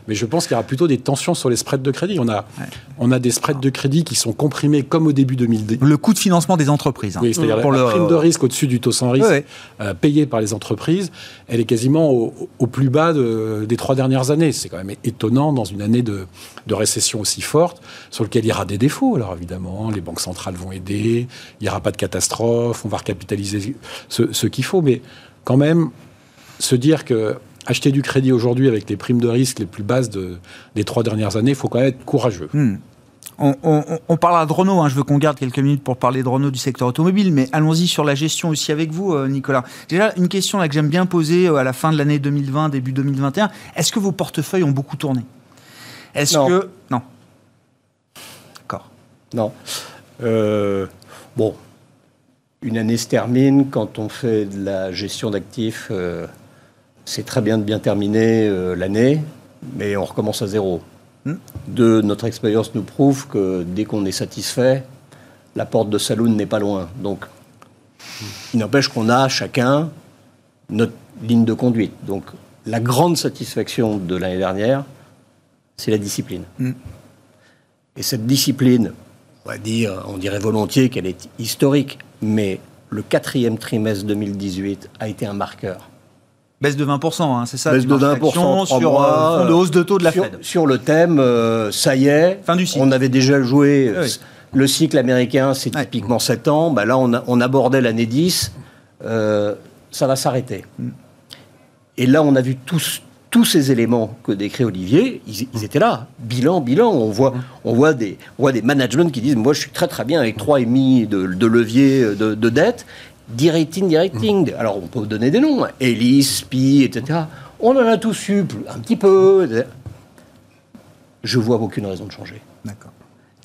mais je pense qu'il y aura plutôt des tensions sur les spreads de crédit. On a, on a des spreads de crédit qui sont comprimés comme au début 2010. Le coût de financement des entreprises. Hein. Oui, c'est-à-dire la, le... prime de risque au-dessus du taux sans risque euh, payé par les entreprises, elle est quasiment au, plus bas des trois dernières années. C'est quand même étonnant dans une année de, récession aussi forte, sur lequel il y aura des défauts. Alors évidemment, les banques centrales vont aider, il n'y aura pas de catastrophe, on va recapitaliser ce, ce qu'il faut, mais quand même, se dire que acheter du crédit aujourd'hui avec les primes de risque les plus basses des trois dernières années, il faut quand même être courageux. Hmm. On, parlera de Renault, hein. je veux qu'on garde quelques minutes pour parler de Renault du secteur automobile, mais allons-y sur la gestion aussi avec vous, euh, Nicolas. Déjà, une question là, que j'aime bien poser euh, à la fin de l'année 2020, début 2021. Est-ce que vos portefeuilles ont beaucoup tourné? Est-ce que. Non. D'accord. Non. Euh, bon, une année se termine, quand on fait de la gestion d'actifs, euh, c'est très bien de bien terminer euh, l'année, mais on recommence à zéro. Hmm. De notre expérience nous prouve que dès qu'on est satisfait, la porte de saloon n'est pas loin. Donc, il n'empêche qu'on a chacun notre ligne de conduite. Donc, la grande satisfaction de l'année dernière, c'est la discipline. Hmm. Et cette discipline, on va dire, on dirait volontiers qu'elle est historique, mais le quatrième trimestre 2018 a été un marqueur. Baisse de 20%, hein, c'est ça Baisse de 20% sur mois, euh, de hausse de taux de la sur, Fed. Sur le thème, euh, ça y est, fin du cycle. on avait déjà joué le cycle américain, c'est typiquement 7 ans. Bah là, on, on abordait l'année 10. Euh, ça va s'arrêter. Mm. Et là, on a vu tous, tous ces éléments que décrit Olivier, ils, étaient là. Bilan, bilan. On voit, on voit, des, on voit des managements qui disent Moi, je suis très, très bien avec 3,5 de, de levier de, de dette. Directing, directing. Alors, on peut donner des noms. Ellis, SPI, etc. On en a tous eu un petit peu. Je vois aucune raison de changer. D'accord.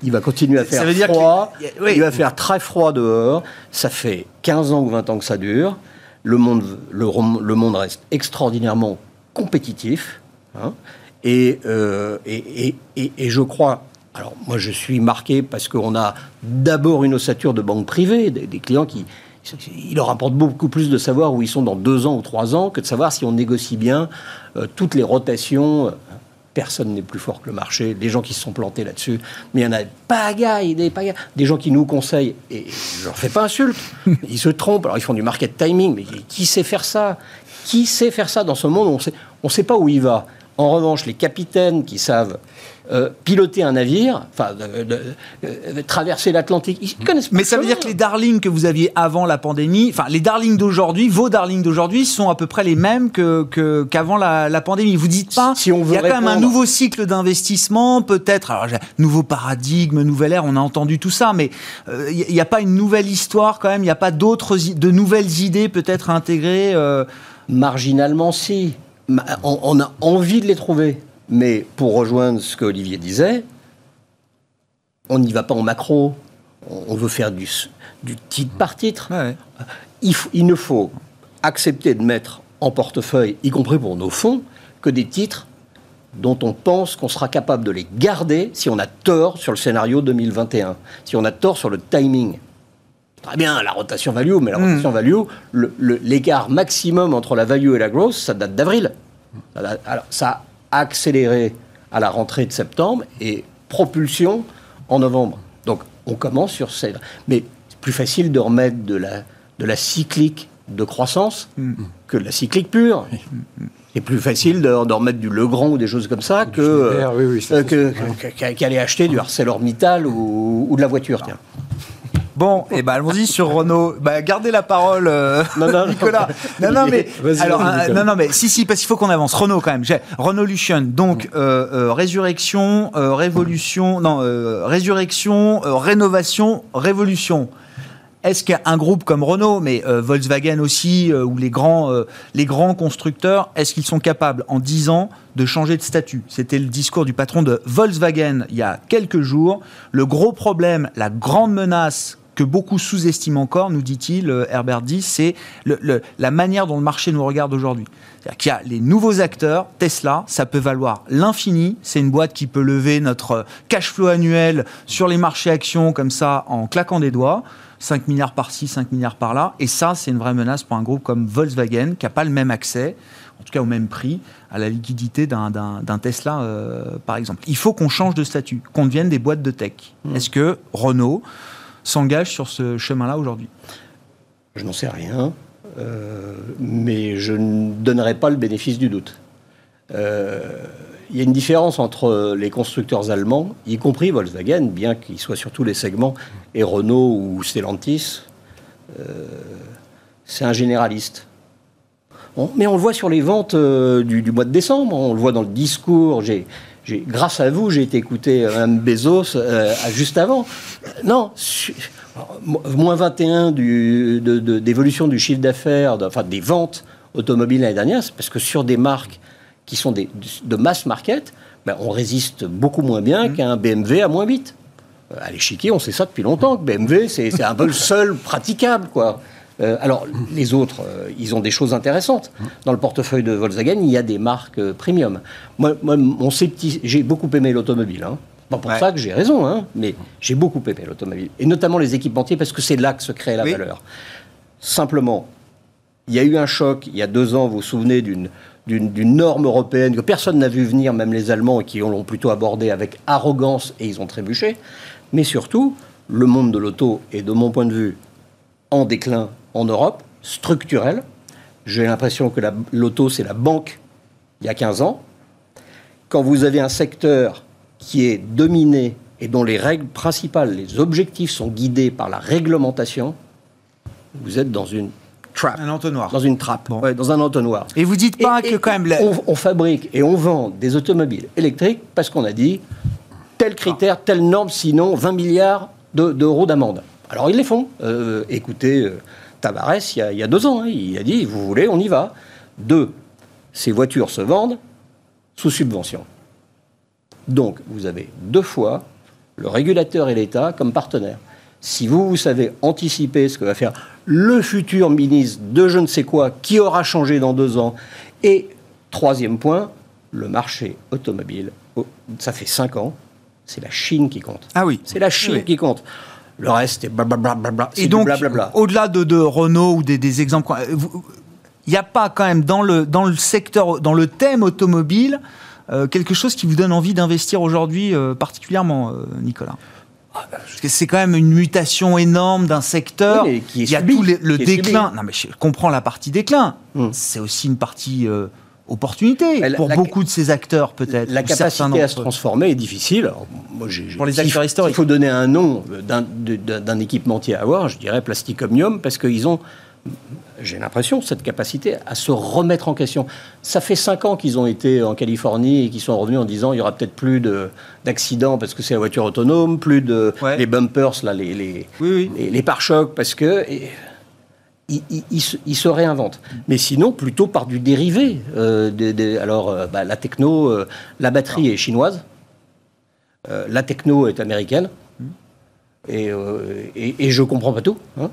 Il va continuer à faire froid. Il va faire très froid dehors. Ça fait 15 ans ou 20 ans que ça dure. Le monde, le, le monde reste extraordinairement compétitif. Hein. Euh, et, et, et, je crois, alors moi je suis marqué parce qu'on a d'abord une ossature de banque privée, des, clients qui, il leur apporte beaucoup plus de savoir où ils sont dans deux ans ou trois ans que de savoir si on négocie bien euh, toutes les rotations. Personne n'est plus fort que le marché. Des gens qui se sont plantés là-dessus. Mais il y en a pas des pas Des gens qui nous conseillent, et je leur fais pas insulte, ils se trompent. Alors ils font du market timing, mais qui sait faire ça? Qui sait faire ça dans ce monde On sait, ne sait pas où il va. En revanche, les capitaines qui savent euh, piloter un navire, enfin, traverser l'Atlantique, ils connaissent pas. Mais ça veut dire que les darlings que vous aviez avant la pandémie, enfin, les darlings d'aujourd'hui, vos darlings d'aujourd'hui sont à peu près les mêmes que, qu'avant la, pandémie. Vous dites pas, si on veut il y a quand même un nouveau cycle d'investissement, peut-être, alors, nouveau paradigme, nouvelle ère, on a entendu tout ça, mais euh, il n'y a pas une nouvelle histoire quand même, il n'y a pas d'autres, de nouvelles idées peut-être à intégrer euh, Marginalement, si. On, a envie de les trouver. Mais pour rejoindre ce que Olivier disait, on n'y va pas en macro. On veut faire du, du titre par titre. Il, il, ne faut accepter de mettre en portefeuille, y compris pour nos fonds, que des titres dont on pense qu'on sera capable de les garder si on a tort sur le scénario 2021, si on a tort sur le timing. Très bien, la rotation value, mais la hmm. rotation value, l'écart maximum entre la value et la growth, ça date d'avril. Alors, ça a accéléré à la rentrée de septembre et propulsion en novembre. Donc, on commence sur cette. Mais c'est plus facile de remettre de la, de la cyclique de croissance hmm. que de la cyclique pure. C'est plus facile de, remettre du Legrand ou des choses comme ça que, euh, qu'aller acheter du ArcelorMittal ou, ou de la voiture. Tiens. Bon, et eh ben allons-y sur Renault. Bah, gardez la parole, euh, non, non, Nicolas. Non, non, mais alors, euh, non, non, mais si, si, parce qu'il faut qu'on avance. Renault quand même. Renault Lution. Donc euh, résurrection, révolution, non, résurrection, rénovation, révolution. Est-ce qu'un groupe comme Renault, mais Volkswagen aussi, ou les grands, les grands constructeurs, est-ce qu'ils sont capables en 10 ans de changer de statut? C'était le discours du patron de Volkswagen il y a quelques jours. Le gros problème, la grande menace que beaucoup sous-estiment encore, nous dit-il, euh, Herbert dit, c'est la manière dont le marché nous regarde aujourd'hui. C'est-à-dire qu'il y a les nouveaux acteurs, Tesla, ça peut valoir l'infini, c'est une boîte qui peut lever notre cash flow annuel sur les marchés actions comme ça en claquant des doigts. 5 milliards par-ci, 5 milliards par-là. Et ça, c'est une vraie menace pour un groupe comme Volkswagen, qui n'a pas le même accès, en tout cas au même prix, à la liquidité d'un Tesla, euh, par exemple. Il faut qu'on change de statut, qu'on devienne des boîtes de tech. Mmh. Est-ce que Renault s'engage sur ce chemin-là aujourd'hui Je n'en sais rien, euh, mais je ne donnerai pas le bénéfice du doute. Euh, il y a une différence entre les constructeurs allemands, y compris Volkswagen, bien qu'ils soient sur tous les segments, et Renault ou Stellantis. Euh, c'est un généraliste. mais on le voit sur les ventes du, mois de décembre, on le voit dans le discours. Grâce à vous, j'ai été écouter Mme Bezos euh, juste avant. Non, moins 21 d'évolution du chiffre d'affaires, enfin des ventes automobiles l'année dernière, c'est parce que sur des marques qui sont des, de mass market, ben, on résiste beaucoup moins bien mmh. qu'un BMW à moins 8. À l'échiquier, on sait ça depuis longtemps, que BMW, c'est un peu le seul praticable, quoi. Euh, alors, les autres, euh, ils ont des choses intéressantes. Dans le portefeuille de Volkswagen, il y a des marques euh, premium. Moi, mon j'ai beaucoup aimé l'automobile. Hein. Pas pour ça que j'ai raison, hein, mais j'ai beaucoup aimé l'automobile. Et notamment les équipementiers, parce que c'est là que se crée la valeur. Simplement, il y a eu un choc il y a deux ans, vous vous souvenez d'une d'une norme européenne que personne n'a vu venir, même les Allemands, et qui l'ont plutôt abordé avec arrogance et ils ont trébuché. Mais surtout, le monde de l'auto est, de mon point de vue, en déclin en Europe, structurel. J'ai l'impression que l'auto, c'est la banque il y a 15 ans. Quand vous avez un secteur qui est dominé et dont les règles principales, les objectifs sont guidés par la réglementation, vous êtes dans une trap. Un entonnoir. Dans une trappe, dans un entonnoir. Et vous dites pas que quand même... On, fabrique et on vend des automobiles électriques parce qu'on a dit tel critère, telle norme, sinon 20 milliards d'euros d'amende. Alors ils les font. Euh, écoutez, euh, Tavares, il y, a, deux ans, hein, il a dit, vous voulez, on y va. Deux, ces voitures se vendent sous subvention. Donc, vous avez deux fois le régulateur et l'État comme partenaires. Si vous, vous savez anticiper ce que va faire le futur ministre de je ne sais quoi, qui aura changé dans deux ans, et troisième point, le marché automobile, oh, ça fait cinq ans, c'est la Chine qui compte. Ah oui. C'est la Chine qui compte. Le reste est blablabla. Et donc, au-delà de, de, Renault ou des, exemples, il n'y a pas quand même dans le, dans le secteur, dans le thème automobile, euh, quelque chose qui vous donne envie d'investir aujourd'hui euh, particulièrement, euh, Nicolas? Parce que c'est quand même une mutation énorme d'un secteur. qui est il y a tout le déclin. Non, mais je comprends la partie déclin. Hum. C'est aussi une partie opportunité pour beaucoup de ces acteurs, peut-être. La capacité à se transformer est difficile. moi, pour les acteurs historiques. Il faut donner un nom d'un équipementier à avoir, je dirais Plastic Omnium, parce qu'ils ont j'ai l'impression, cette capacité à se remettre en question. Ça fait cinq ans qu'ils ont été en Californie et qu'ils sont revenus en disant il y aura peut-être plus d'accidents parce que c'est la voiture autonome, plus de les bumpers, là, les, les, les, pare-chocs, parce que il, se, réinvente. Mais sinon, plutôt par du dérivé. Euh, alors, euh, bah, la techno, euh, la batterie est chinoise, la techno est américaine, et, et, je comprends pas tout. Hein.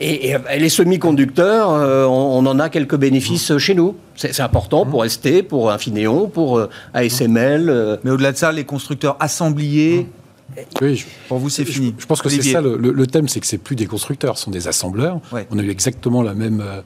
Et, les semi-conducteurs, on, en a quelques bénéfices chez nous. C'est important pour ST, pour Infineon, pour ASML. Mais au-delà de ça, les constructeurs assembliers, oui, pour vous, c'est fini. Je, pense que c'est ça le, thème, c'est que c'est plus des constructeurs, ce sont des assembleurs. On a eu exactement la même. Euh,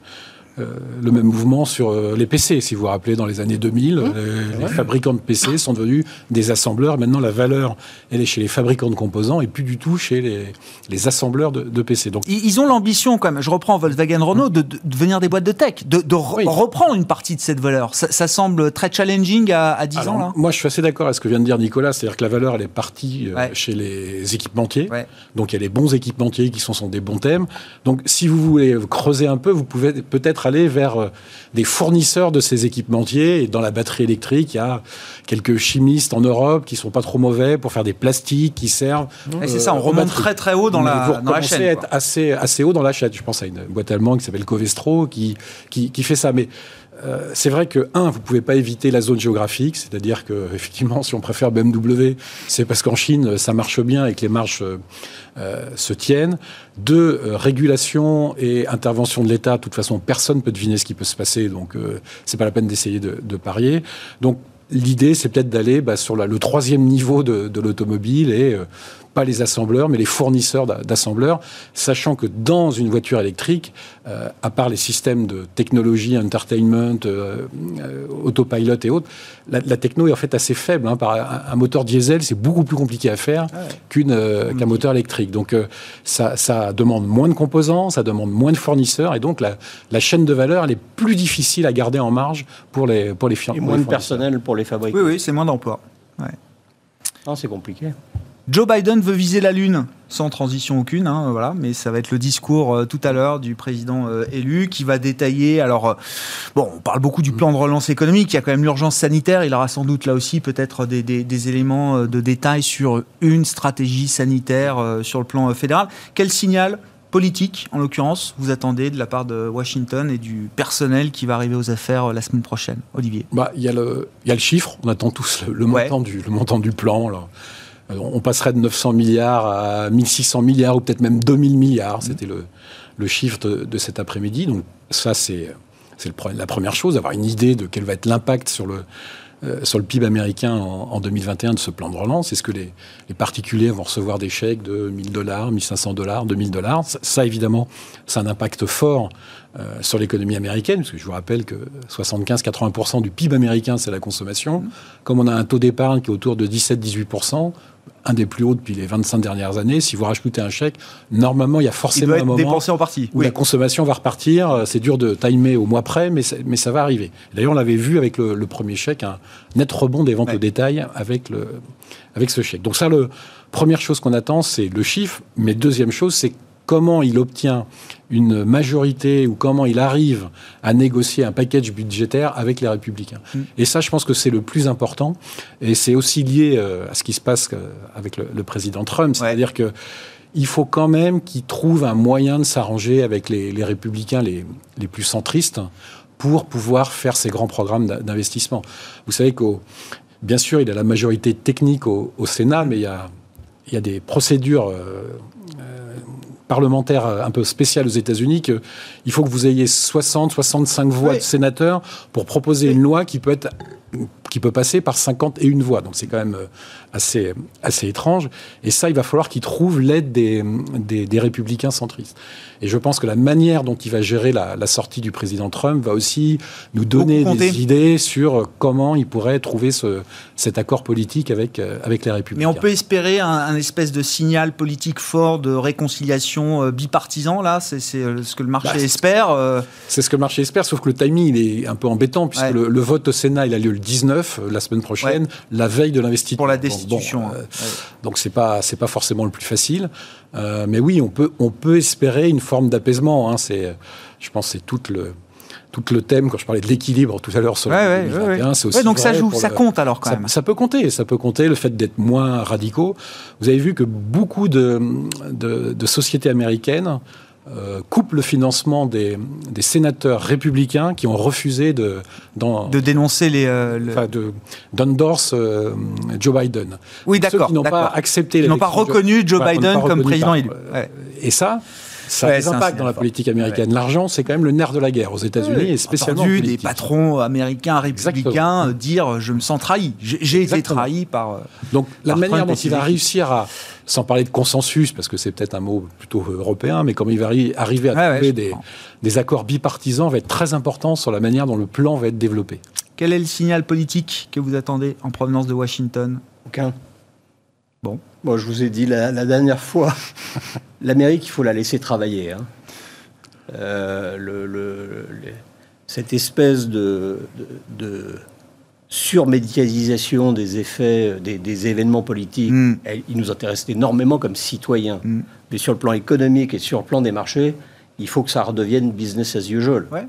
le même mouvement sur euh, les PC. Si vous vous rappelez, dans les années 2000, mmh. les, fabricants de PC sont devenus des assembleurs. Maintenant, la valeur, elle est chez les fabricants de composants et plus du tout chez les, les assembleurs de, PC. Donc, ils ont l'ambition, quand même, je reprends Volkswagen Renault, de, devenir des boîtes de tech, de, reprendre une partie de cette valeur. Ça, semble très challenging à, 10 ans. Là. Moi, je suis assez d'accord avec ce que vient de dire Nicolas, c'est-à-dire que la valeur, elle est partie euh, chez les équipementiers. Donc, il y a les bons équipementiers qui sont, sont des bons thèmes. Donc, si vous voulez creuser un peu, vous pouvez peut-être aller vers euh, des fournisseurs de ces équipementiers. Et dans la batterie électrique, il y a quelques chimistes en Europe qui sont pas trop mauvais pour faire des plastiques qui servent. c'est ça, on remonte très très haut dans la, dans la chaîne. être assez, assez haut dans la chaîne. Je pense à une boîte allemande qui s'appelle Covestro qui, qui, qui fait ça. Mais euh, c'est vrai que, un, vous pouvez pas éviter la zone géographique, c'est-à-dire que, effectivement, si on préfère BMW, c'est parce qu'en Chine, ça marche bien et que les marges euh, se tiennent. Deux, euh, régulation et intervention de l'État. De toute façon, personne ne peut deviner ce qui peut se passer, donc c'est pas la peine d'essayer de, parier. Donc, l'idée, c'est peut-être d'aller bah, sur le troisième niveau de, de l'automobile et pas les assembleurs, mais les fournisseurs d'assembleurs, sachant que dans une voiture électrique, euh, à part les systèmes de technologie, entertainment, euh, euh, autopilot et autres, la, techno est en fait assez faible. Hein. par un, moteur diesel, c'est beaucoup plus compliqué à faire ah qu'un moteur électrique. Donc ça, ça, demande moins de composants, ça demande moins de fournisseurs, et donc la, la, chaîne de valeur, elle est plus difficile à garder en marge pour les, pour les, et moins de personnel pour les fabricants. Oui, oui, c'est moins d'emplois. Ouais. c'est compliqué. Joe Biden veut viser la Lune sans transition aucune, hein, voilà, mais ça va être le discours euh, tout à l'heure du président euh, élu qui va détailler. Alors, euh, bon, on parle beaucoup du plan de relance économique, il y a quand même l'urgence sanitaire, il aura sans doute là aussi peut-être des, des, éléments de détail sur une stratégie sanitaire sur le plan fédéral. Quel signal politique, en l'occurrence, vous attendez de la part de Washington et du personnel qui va arriver aux affaires la semaine prochaine Olivier? Bah, Il y, a le, y a le chiffre, on attend tous le, montant, du, le montant du plan. Là. On passerait de 900 milliards à 1600 milliards ou peut-être même 2000 milliards. C'était le, le chiffre de, cet après-midi. Donc ça, c'est la première chose, avoir une idée de quel va être l'impact sur le, euh, sur le PIB américain en, 2021 de ce plan de relance Est-ce que les, particuliers vont recevoir des chèques de 1000 dollars, 1500 dollars, 2000 dollars? Ça, évidemment, ça a un impact fort euh, sur l'économie américaine, parce que je vous rappelle que 75-80% du PIB américain, c'est la consommation. Comme on a un taux d'épargne qui est autour de 17-18%, un des plus hauts depuis les 25 dernières années. Si vous rajoutez un chèque, normalement, il y a forcément un moment en partie. où la consommation va repartir. C'est dur de timer au mois près, mais, mais ça va arriver. D'ailleurs, on l'avait vu avec le, premier chèque, un net rebond des ventes au détail avec, le, avec ce chèque. Donc ça, le, première chose qu'on attend, c'est le chiffre. Mais deuxième chose, c'est comment il obtient une majorité ou comment il arrive à négocier un package budgétaire avec les républicains. Mm. Et ça, je pense que c'est le plus important. Et c'est aussi lié euh, à ce qui se passe euh, avec le, président Trump. C'est-à-dire que il faut quand même qu'il trouve un moyen de s'arranger avec les, républicains les, les, plus centristes pour pouvoir faire ces grands programmes d'investissement. Vous savez que, bien sûr, il a la majorité technique au, Sénat, mais il y a, il y a des procédures euh, parlementaire euh, un peu spécial aux États-Unis qu'il faut que vous ayez 60, 65 voix de sénateurs pour proposer une loi qui peut être qui peut passer par 51 voix. Donc c'est quand même euh, assez, assez étrange. Et ça, il va falloir qu'il trouve l'aide des, des, républicains centristes. Et je pense que la manière dont il va gérer la, sortie du président Trump va aussi nous donner des idées sur comment il pourrait trouver ce, cet accord politique avec, euh, avec les républicains. Mais on peut espérer un, espèce de signal politique fort de réconciliation euh, bipartisan, là C'est ce que le marché bah, espère C'est ce que le marché espère, sauf que le timing, il est un peu embêtant, puisque le, le, vote au Sénat, il a lieu le 19, euh, la semaine prochaine, la veille de l'investiture. Pour la destitution. Euh, donc c'est pas c'est pas forcément le plus facile, euh, mais oui, on peut on peut espérer une forme d'apaisement. Hein, c'est, je pense, c'est tout le tout le thème, quand je parlais de l'équilibre tout à l'heure sur ouais, 2021, c'est aussi. donc ça joue, ça compte alors quand même. Ça peut compter, ça peut compter le fait d'être moins radicaux. Vous avez vu que beaucoup de, de, de sociétés américaines euh, coupe le financement des, sénateurs républicains qui ont refusé de, de dénoncer les. Euh, de d'endorse euh, Joe Biden. Oui, d'accord. Qui n'ont pas accepté. Qui n'ont pas reconnu Joe Biden comme président élu. Et ça, ça a des impacts dans la politique américaine. L'argent, c'est quand même le nerf de la guerre aux États-Unis et spécialement. Entendu des patrons américains républicains dire je me sens trahi, j'ai été trahi par. Donc la manière dont il va réussir à sans parler de consensus, parce que c'est peut-être un mot plutôt européen, mais comme il va arriver à trouver des, accords bipartisans, va être très important sur la manière dont le plan va être développé. Quel est le signal politique que vous attendez en provenance de Washington? Aucun. Bon. Moi, je vous ai dit la, dernière fois, l'Amérique, il faut la laisser travailler. Hein. Euh, le, cette espèce de, de surmédiatisation des effets, des, événements politiques, mm. il nous intéresse énormément comme citoyens. Mm. Mais sur le plan économique et sur le plan des marchés, il faut que ça redevienne business as usual. Ouais.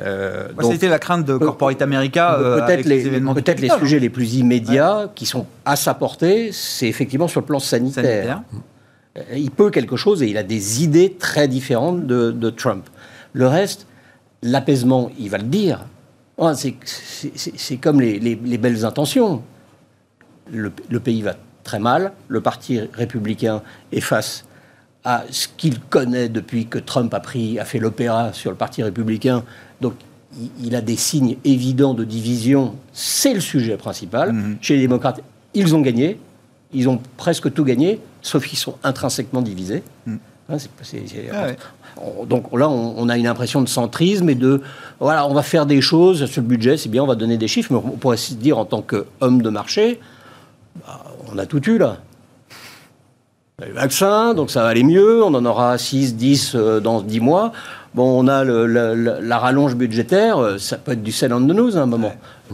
Euh, C'était la crainte de Corporate America. Euh, peut-être les, peut les sujets les plus immédiats qui sont à sa portée, c'est effectivement sur le plan sanitaire. Euh, il peut quelque chose et il a des idées très différentes de, de Trump. Le reste, l'apaisement, il va le dire, c'est comme les, belles intentions. Le, pays va très mal, le Parti républicain est face à ce qu'il connaît depuis que Trump a, pris, a fait l'opéra sur le Parti républicain. Donc il, a des signes évidents de division. C'est le sujet principal. Mm-hmm. Chez les démocrates, ils ont gagné. Ils ont presque tout gagné, sauf qu'ils sont intrinsèquement divisés. Mm. Hein, ah donc là, on, a une impression de centrisme et de voilà, on va faire des choses sur le budget, c'est bien, on va donner des chiffres, mais on pourrait se dire en tant qu'homme de marché, bah, on a tout eu là. On a le vaccin, donc ça va aller mieux, on en aura 6, 10 euh, dans 10 mois. Bon, on a la rallonge budgétaire, euh, ça peut être du sell on the news à un moment.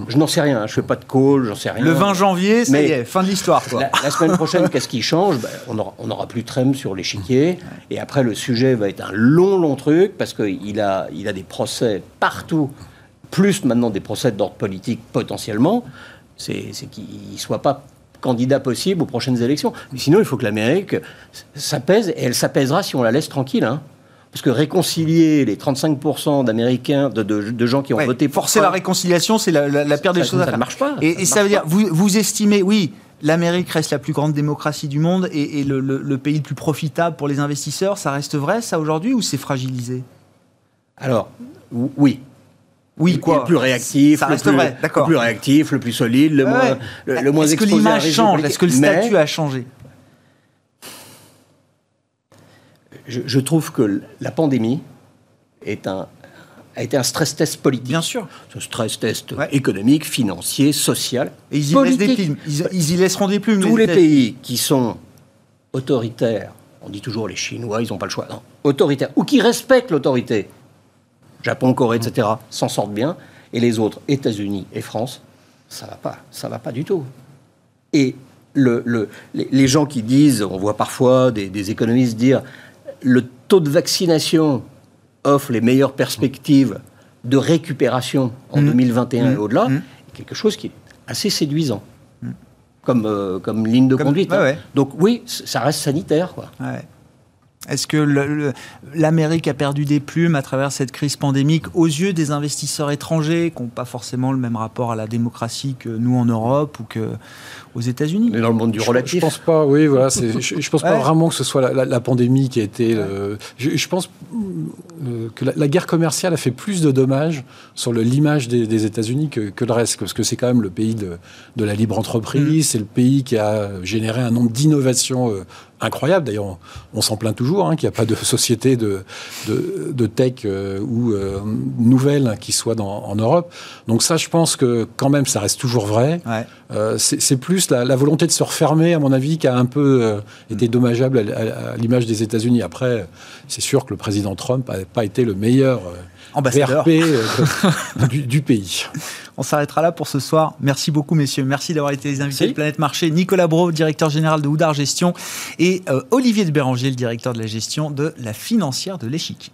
Je n'en sais rien, je ne fais pas de call, j'en sais rien. Le 20 janvier, ça y est, fin de l'histoire. La, semaine prochaine, qu'est-ce qui change? Ben, On n'aura aura plus Trump sur l'échiquier. Et après, le sujet va être un long, long truc, parce qu'il a, il a des procès partout, plus maintenant des procès d'ordre politique potentiellement. C'est qu'il ne soit pas candidat possible aux prochaines élections. Mais sinon, il faut que l'Amérique s'apaise, et elle s'apaisera si on la laisse tranquille. Hein. Parce que réconcilier les 35% d'Américains, de, gens qui ont voté pour. Forcer la réconciliation, c'est la, la, pire des choses à faire. Ça ne marche pas. Et ça, veut dire, vous, vous estimez, oui, l'Amérique reste la plus grande démocratie du monde et, le, pays le plus profitable pour les investisseurs. Ça reste vrai, ça, aujourd'hui, ou c'est fragilisé? Alors, oui. Oui, quoi? Le plus réactif, ça reste vrai, le plus réactif, le plus solide, le moins, le, moins Est-ce que l'image change? Est-ce que le statut a changé? Je, trouve que la pandémie est un, a été un stress test politique. Bien sûr. Un stress test économique, financier, social. Et ils y, des plumes. Ils, y laisseront des plumes. Tous les, pays qui sont autoritaires, on dit toujours les Chinois, ils n'ont pas le choix, non, autoritaires, ou qui respectent l'autorité, Japon, Corée, etc., s'en sortent bien. Et les autres, États-Unis et France, ça va pas, ça va pas du tout. Et le, le, les, gens qui disent, on voit parfois des, des économistes dire, le taux de vaccination offre les meilleures perspectives de récupération en 2021 mmh. et au-delà, mmh. quelque chose qui est assez séduisant. Mmh. Comme, euh, comme ligne de conduite. Hein. Donc oui, ça reste sanitaire. Quoi. Est-ce que l'Amérique a perdu des plumes à travers cette crise pandémique aux yeux des investisseurs étrangers qui n'ont pas forcément le même rapport à la démocratie que nous en Europe ou que aux États-Unis? Mais dans le monde du relatif. Je, pense pas. Oui, voilà. je, ne pense pas vraiment que ce soit la, pandémie qui a été. je, pense euh, que la, guerre commerciale a fait plus de dommages sur l'image des, États-Unis que, le reste, parce que c'est quand même le pays de, la libre entreprise, mm. c'est le pays qui a généré un nombre d'innovations euh, incroyable. D'ailleurs, on, s'en plaint toujours hein, qu'il n'y a pas de société de, de, tech euh, ou euh, nouvelle qui soit dans, en Europe. Donc ça, je pense que quand même, ça reste toujours vrai. Euh, c'est plus la, volonté de se refermer, à mon avis, qui a un peu été dommageable à, l'image des États-Unis. Après, c'est sûr que le président Trump n'a pas été le meilleur ambassadeur du, du pays. On s'arrêtera là pour ce soir. Merci beaucoup, messieurs. Merci d'avoir été les invités de Planète Marché. Nicolas Bro, directeur général de Houdard Gestion, et euh, Olivier de Béranger, le directeur de la gestion de la financière de l'échiquier.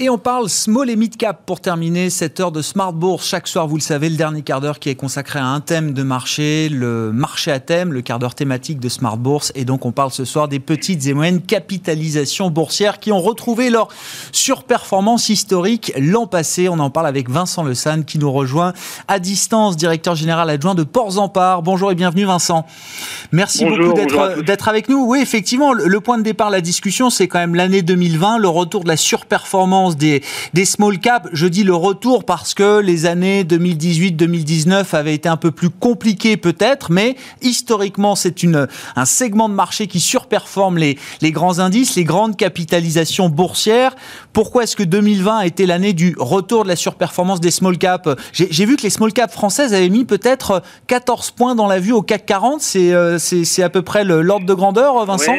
Et on parle small et mid cap pour terminer cette heure de Smart Bourse. Chaque soir, vous le savez, le dernier quart d'heure qui est consacré à un thème de marché, le marché à thème, le quart d'heure thématique de Smart Bourse. Et donc, on parle ce soir des petites et moyennes capitalisations boursières qui ont retrouvé leur surperformance historique l'an passé. On en parle avec Vincent Le San qui nous rejoint à distance, directeur général adjoint de Ports en Part. Bonjour et bienvenue, Vincent. Merci beaucoup d'être avec nous. Oui, effectivement, le point de départ, la discussion, c'est quand même l'année 2020, le retour de la surperformance des, small caps. Je dis le retour parce que les années 2018-2019 avaient été un peu plus compliquées peut-être, mais historiquement, c'est un segment de marché qui surperforme les, grands indices, les grandes capitalisations boursières. Pourquoi est-ce que 2020 a été l'année du retour de la surperformance des small caps? J'ai vu que les small caps françaises avaient mis peut-être 14 points dans la vue au CAC 40. C'est c'est à peu près l'ordre de grandeur, Vincent?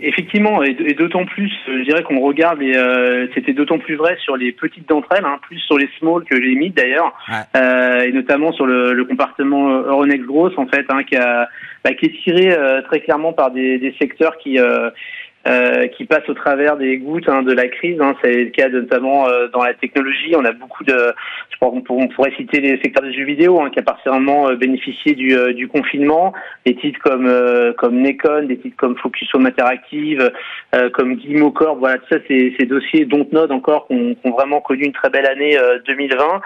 Effectivement, et, d'autant plus, je dirais qu'on regarde, et euh, c'était d'autant plus vrai sur les petites d'entre elles, hein, plus sur les small que les mid d'ailleurs, euh, et notamment sur le, le compartiment Euronext Gross en fait, hein, qui, a, bah, qui est tiré euh, très clairement par des, des secteurs qui euh, qui passe au travers des gouttes hein, de la crise. Hein. C'est le cas notamment euh, dans la technologie. On a beaucoup de, je crois qu'on pourrait citer les secteurs des jeux vidéo hein, qui a particulièrement euh, bénéficié du, du, confinement. Des titres comme comme Nekon, des titres comme Focus Home Interactive, comme Guillemot. Voilà, tout ça, c'est ces dossiers Dontnod encore qui ont, vraiment connu une très belle année 2020.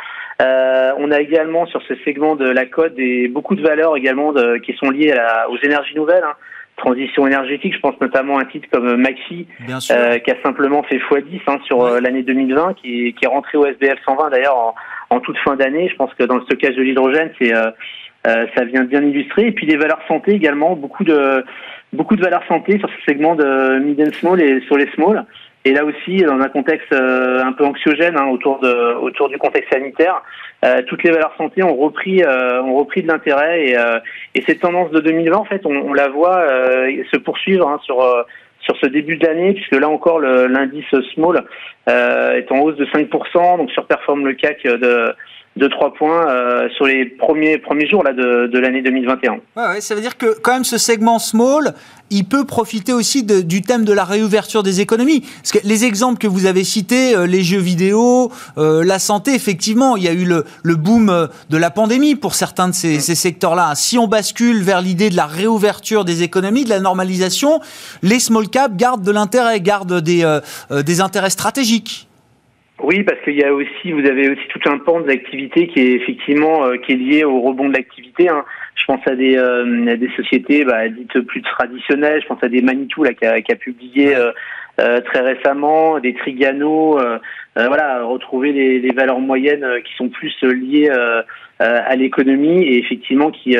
on a également sur ce segment de la code des, beaucoup de valeurs également de, qui sont liées à aux énergies nouvelles. Hein transition énergétique. Je pense notamment à un titre comme Maxi, euh, qui a simplement fait x10 hein, sur euh, l'année 2020, qui, qui, est rentré au SBF 120 d'ailleurs en, en, toute fin d'année. Je pense que dans le stockage de l'hydrogène, c'est euh, euh, ça vient bien illustrer. Et puis les valeurs santé également, beaucoup de beaucoup de valeurs santé sur ce segment de mid and small et sur les small. Et là aussi, dans un contexte euh, un peu anxiogène hein, autour de autour du contexte sanitaire, euh, toutes les valeurs santé ont repris euh, ont repris de l'intérêt et, et cette tendance de 2020, en fait, on, on la voit se poursuivre hein, sur sur ce début de l'année, puisque là encore l'indice small est en hausse de 5%, donc surperforme le CAC de de 3 points euh, sur les premiers, premiers jours là, de, de l'année 2021. Ouais, ça veut dire que quand même ce segment small, il peut profiter aussi de, du thème de la réouverture des économies. Parce que les exemples que vous avez cités, euh, les jeux vidéo, euh, la santé, effectivement, il y a eu le, le, boom de la pandémie pour certains de ces, ces secteurs-là. Si on bascule vers l'idée de la réouverture des économies, de la normalisation, les small caps gardent de l'intérêt, gardent des, des intérêts stratégiques. Oui, parce qu'il y a aussi, vous avez aussi tout un pan de l'activité qui est effectivement euh, qui est lié au rebond de l'activité. Hein. Je pense à des, euh, des sociétés bah, dites plus traditionnelles. Je pense à des Manitou là qui a, qui a publié euh, euh très récemment, des Trigano. voilà, retrouver les, les, valeurs moyennes qui sont plus liées à l'économie et effectivement qui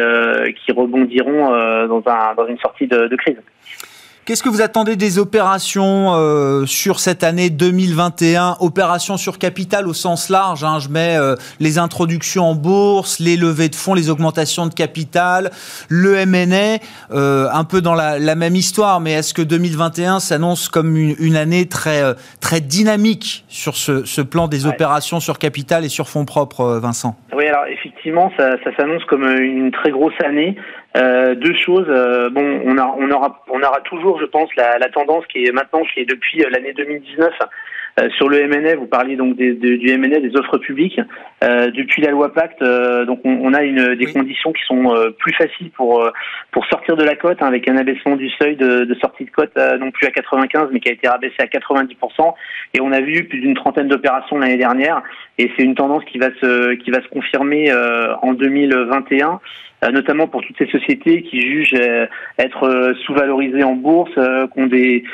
qui rebondiront dans, un, dans une sortie de, de crise. Qu'est-ce que vous attendez des opérations euh, sur cette année 2021 Opérations sur capital au sens large. Hein, je mets euh, les introductions en bourse, les levées de fonds, les augmentations de capital, le M&A, euh, un peu dans la, la, même histoire. Mais est-ce que 2021 s'annonce comme une, une, année très euh, très dynamique sur ce, ce plan des ouais. opérations sur capital et sur fonds propres, euh, Vincent? Oui, alors effectivement, ça, ça s'annonce comme une très grosse année. Euh, deux choses. Euh, bon, on, a, on, aura, on aura toujours, je pense, la, la tendance qui est maintenant, qui est depuis euh, l'année 2019. Euh, sur le MNF, vous parliez donc des, de, du MNF, des offres publiques. Euh, depuis la loi Pacte, donc on, on, a une, des oui. conditions qui sont plus faciles pour pour sortir de la cote, hein, avec un abaissement du seuil de, de sortie de cote non plus à 95, mais qui a été rabaissé à 90%. Et on a vu plus d'une trentaine d'opérations l'année dernière, et c'est une tendance qui va se qui va se confirmer en 2021 notamment pour toutes ces sociétés qui jugent être sous-valorisées en bourse, qui ont des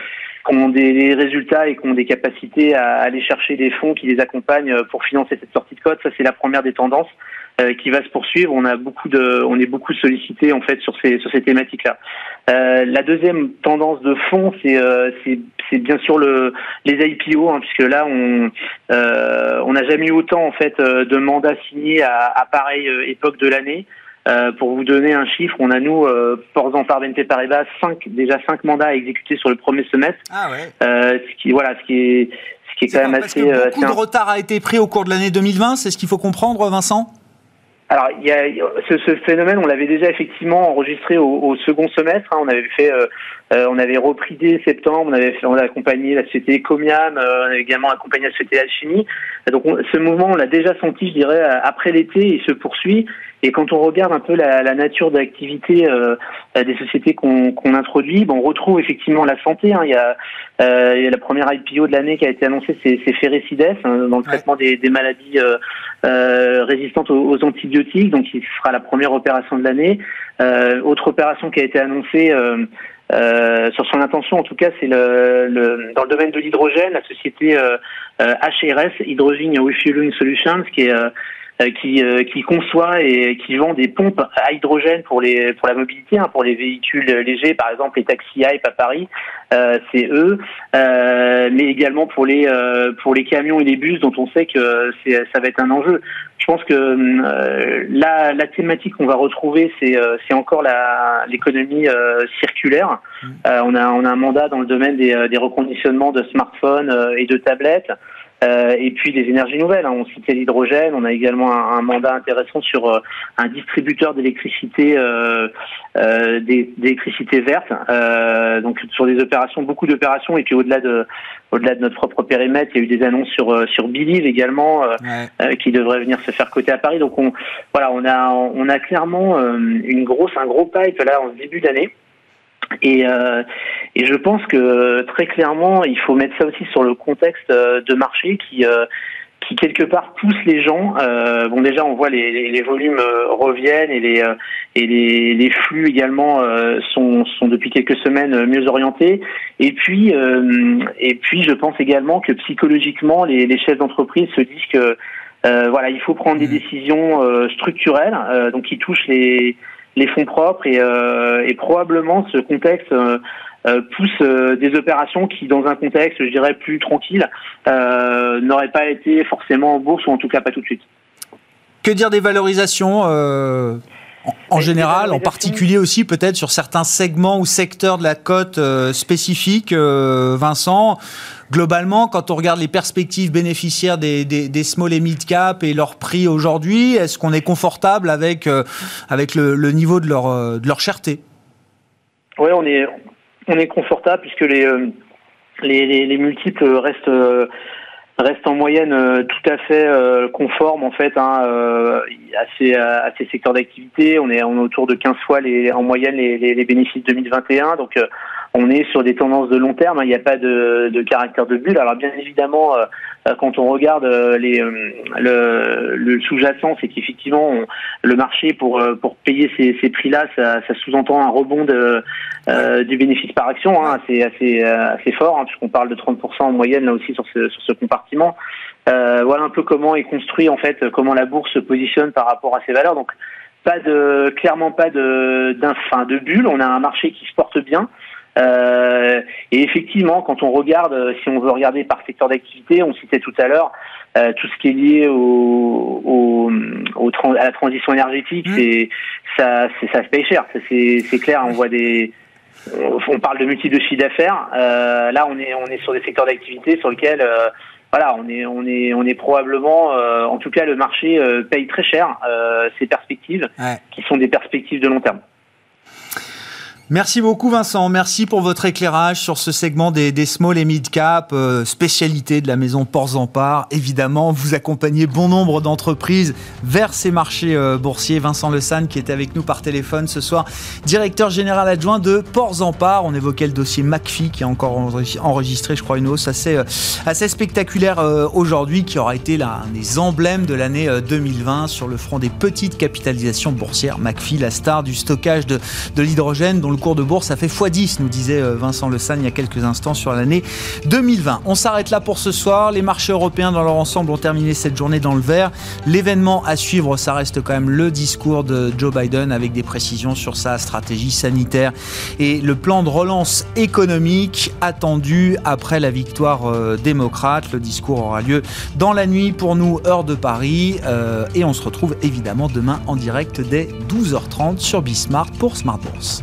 qui ont des résultats et qui ont des capacités à aller chercher des fonds qui les accompagnent pour financer cette sortie de code. Ça, c'est la première des tendances euh, qui va se poursuivre. On a beaucoup de, on est beaucoup sollicité en fait sur ces sur ces thématiques-là. Euh, la deuxième tendance de fond, c'est euh, c'est bien sûr le les IPO, hein, puisque là on euh, on n'a jamais eu autant en fait de mandats signés à, à pareille époque de l'année. Euh, pour vous donner un chiffre, on a nous, euh, portant par BNP Paribas, cinq, déjà cinq mandats à exécuter sur le premier semestre. Ah ouais. Euh, ce qui, voilà, ce qui est, ce qui est, est quand même parce assez. Que beaucoup assez de retard a été pris au cours de l'année 2020, c'est ce qu'il faut comprendre, Vincent? Alors, il y a ce, ce phénomène, on l'avait déjà effectivement enregistré au, au second semestre. Hein, on avait fait, euh, euh, on avait repris dès septembre. On avait, fait, on a accompagné la société Ecomiam, euh, on avait également accompagné la société Alchimie. Donc, on, ce mouvement, on l'a déjà senti, je dirais, après l'été, il se poursuit. Et quand on regarde un peu la, la nature d'activité euh, des sociétés qu'on introduit, bon, on retrouve effectivement la santé. Hein. Il, y a, euh, il y a la première IPO de l'année qui a été annoncée, c'est Ferrecides, hein, dans le traitement des, des, maladies euh, résistantes aux, aux, antibiotiques. Donc, il sera la première opération de l'année. autre opération qui a été annoncée. Euh, sur son intention, en tout cas, c'est le, le, dans le domaine de l'hydrogène, la société euh, HRS, Hydrogen Refueling Solutions, qui est euh, qui, euh, qui conçoit et qui vend des pompes à hydrogène pour les pour la mobilité, hein, pour les véhicules légers, par exemple les taxis Hype à Paris, euh, c'est eux, euh, mais également pour les euh, pour les camions et les bus dont on sait que c'est ça va être un enjeu. Je pense que la, la thématique qu'on va retrouver, c'est encore l'économie circulaire. Mmh. on a on a un mandat dans le domaine des, des reconditionnements de smartphones et de tablettes. Euh, et puis des énergies nouvelles. Hein. On citait l'hydrogène. On a également un, un, mandat intéressant sur euh, un distributeur d'électricité, euh, d'électricité verte. Donc sur des opérations, beaucoup d'opérations. Et puis au-delà de, au-delà de notre propre périmètre, il y a eu des annonces sur sur Believe également, ouais. qui devrait venir se faire côté à Paris. Donc on, voilà, on a on a clairement une grosse, un gros pipe là en début d'année. Et, euh, et, je pense que très clairement, il faut mettre ça aussi sur le contexte de marché qui, euh, qui quelque part pousse les gens. Euh, bon, déjà, on voit les, les, les volumes reviennent et les, et les, les flux également sont, sont depuis quelques semaines mieux orientés. Et puis, et puis, je pense également que psychologiquement, les, les chefs d'entreprise se disent que voilà, il faut prendre des décisions structurelles, donc qui touchent les les fonds propres et, euh, et probablement ce contexte euh, euh, pousse des opérations qui, dans un contexte, je dirais, plus tranquille, n'auraient pas été forcément en bourse ou en tout cas pas tout de suite. Que dire des valorisations En, général, en particulier aussi peut-être sur certains segments ou secteurs de la cote euh, spécifiques, euh, Vincent? Globalement, quand on regarde les perspectives bénéficiaires des, des, small et mid cap et leur prix aujourd'hui, est-ce qu'on est confortable avec, euh, avec le, niveau de leur, de leur cherté? Oui, on est, on est confortable puisque les, les multiples restent reste en moyenne euh, tout à fait euh, conforme en fait hein, euh, à, ces, secteurs d'activité. On est, autour de 15 fois en moyenne les, bénéfices 2021. Donc on est sur des tendances de long terme. Hein. Il n'y a pas de, caractère de bulle. Alors bien évidemment, quand on regarde les, le, le sous-jacent, c'est qu'effectivement le marché pour pour payer ces, ces prix-là, ça, ça sous-entend un rebond de, du bénéfice par action hein, assez assez assez fort, hein, puisqu'on parle de 30% en moyenne là aussi sur ce sur ce compartiment euh, voilà un peu comment est construit en fait, comment la bourse se positionne par rapport à ces valeurs. Donc pas de, clairement pas de, fin de bulle. On a un marché qui se porte bien. Euh, et effectivement, quand on regarde, si on veut regarder par secteur d'activité, on citait tout à l'heure euh, tout ce qui est lié au, à la transition énergétique, mmh. c'est ça, ça se paye cher. C'est clair. On voit des on parle de multiples de chiffre d'affaires. là, on est on est sur des secteurs d'activité sur lesquels voilà, on est, on est, on est probablement, euh, en tout cas, le marché euh, paye très cher euh, ces perspectives, qui sont des perspectives de long terme. Merci beaucoup Vincent, merci pour votre éclairage sur ce segment des, small et mid cap, euh, spécialité de la maison Ports en Part. Évidemment, vous accompagnez bon nombre d'entreprises vers ces marchés euh, boursiers. Vincent Le San qui est avec nous par téléphone ce soir, directeur général adjoint de Ports en Part. On évoquait le dossier McPhee qui a encore enregistré, je crois, une hausse assez, euh, spectaculaire aujourd'hui, qui aura été l'un des emblèmes de l'année 2020 sur le front des petites capitalisations boursières. McPhee, la star du stockage de, de l'hydrogène, dont le cours de bourse a fait x10, nous disait euh, Vincent Le San il y a quelques instants sur l'année 2020. On s'arrête là pour ce soir. Les marchés européens dans leur ensemble ont terminé cette journée dans le vert. L'événement à suivre, ça reste quand même le discours de Joe Biden avec des précisions sur sa stratégie sanitaire et le plan de relance économique attendu après la victoire euh, démocrate. Le discours aura lieu dans la nuit pour nous, heure de Paris. Euh, et on se retrouve évidemment demain en direct dès 12h30 sur Bismart pour Smart Bourse.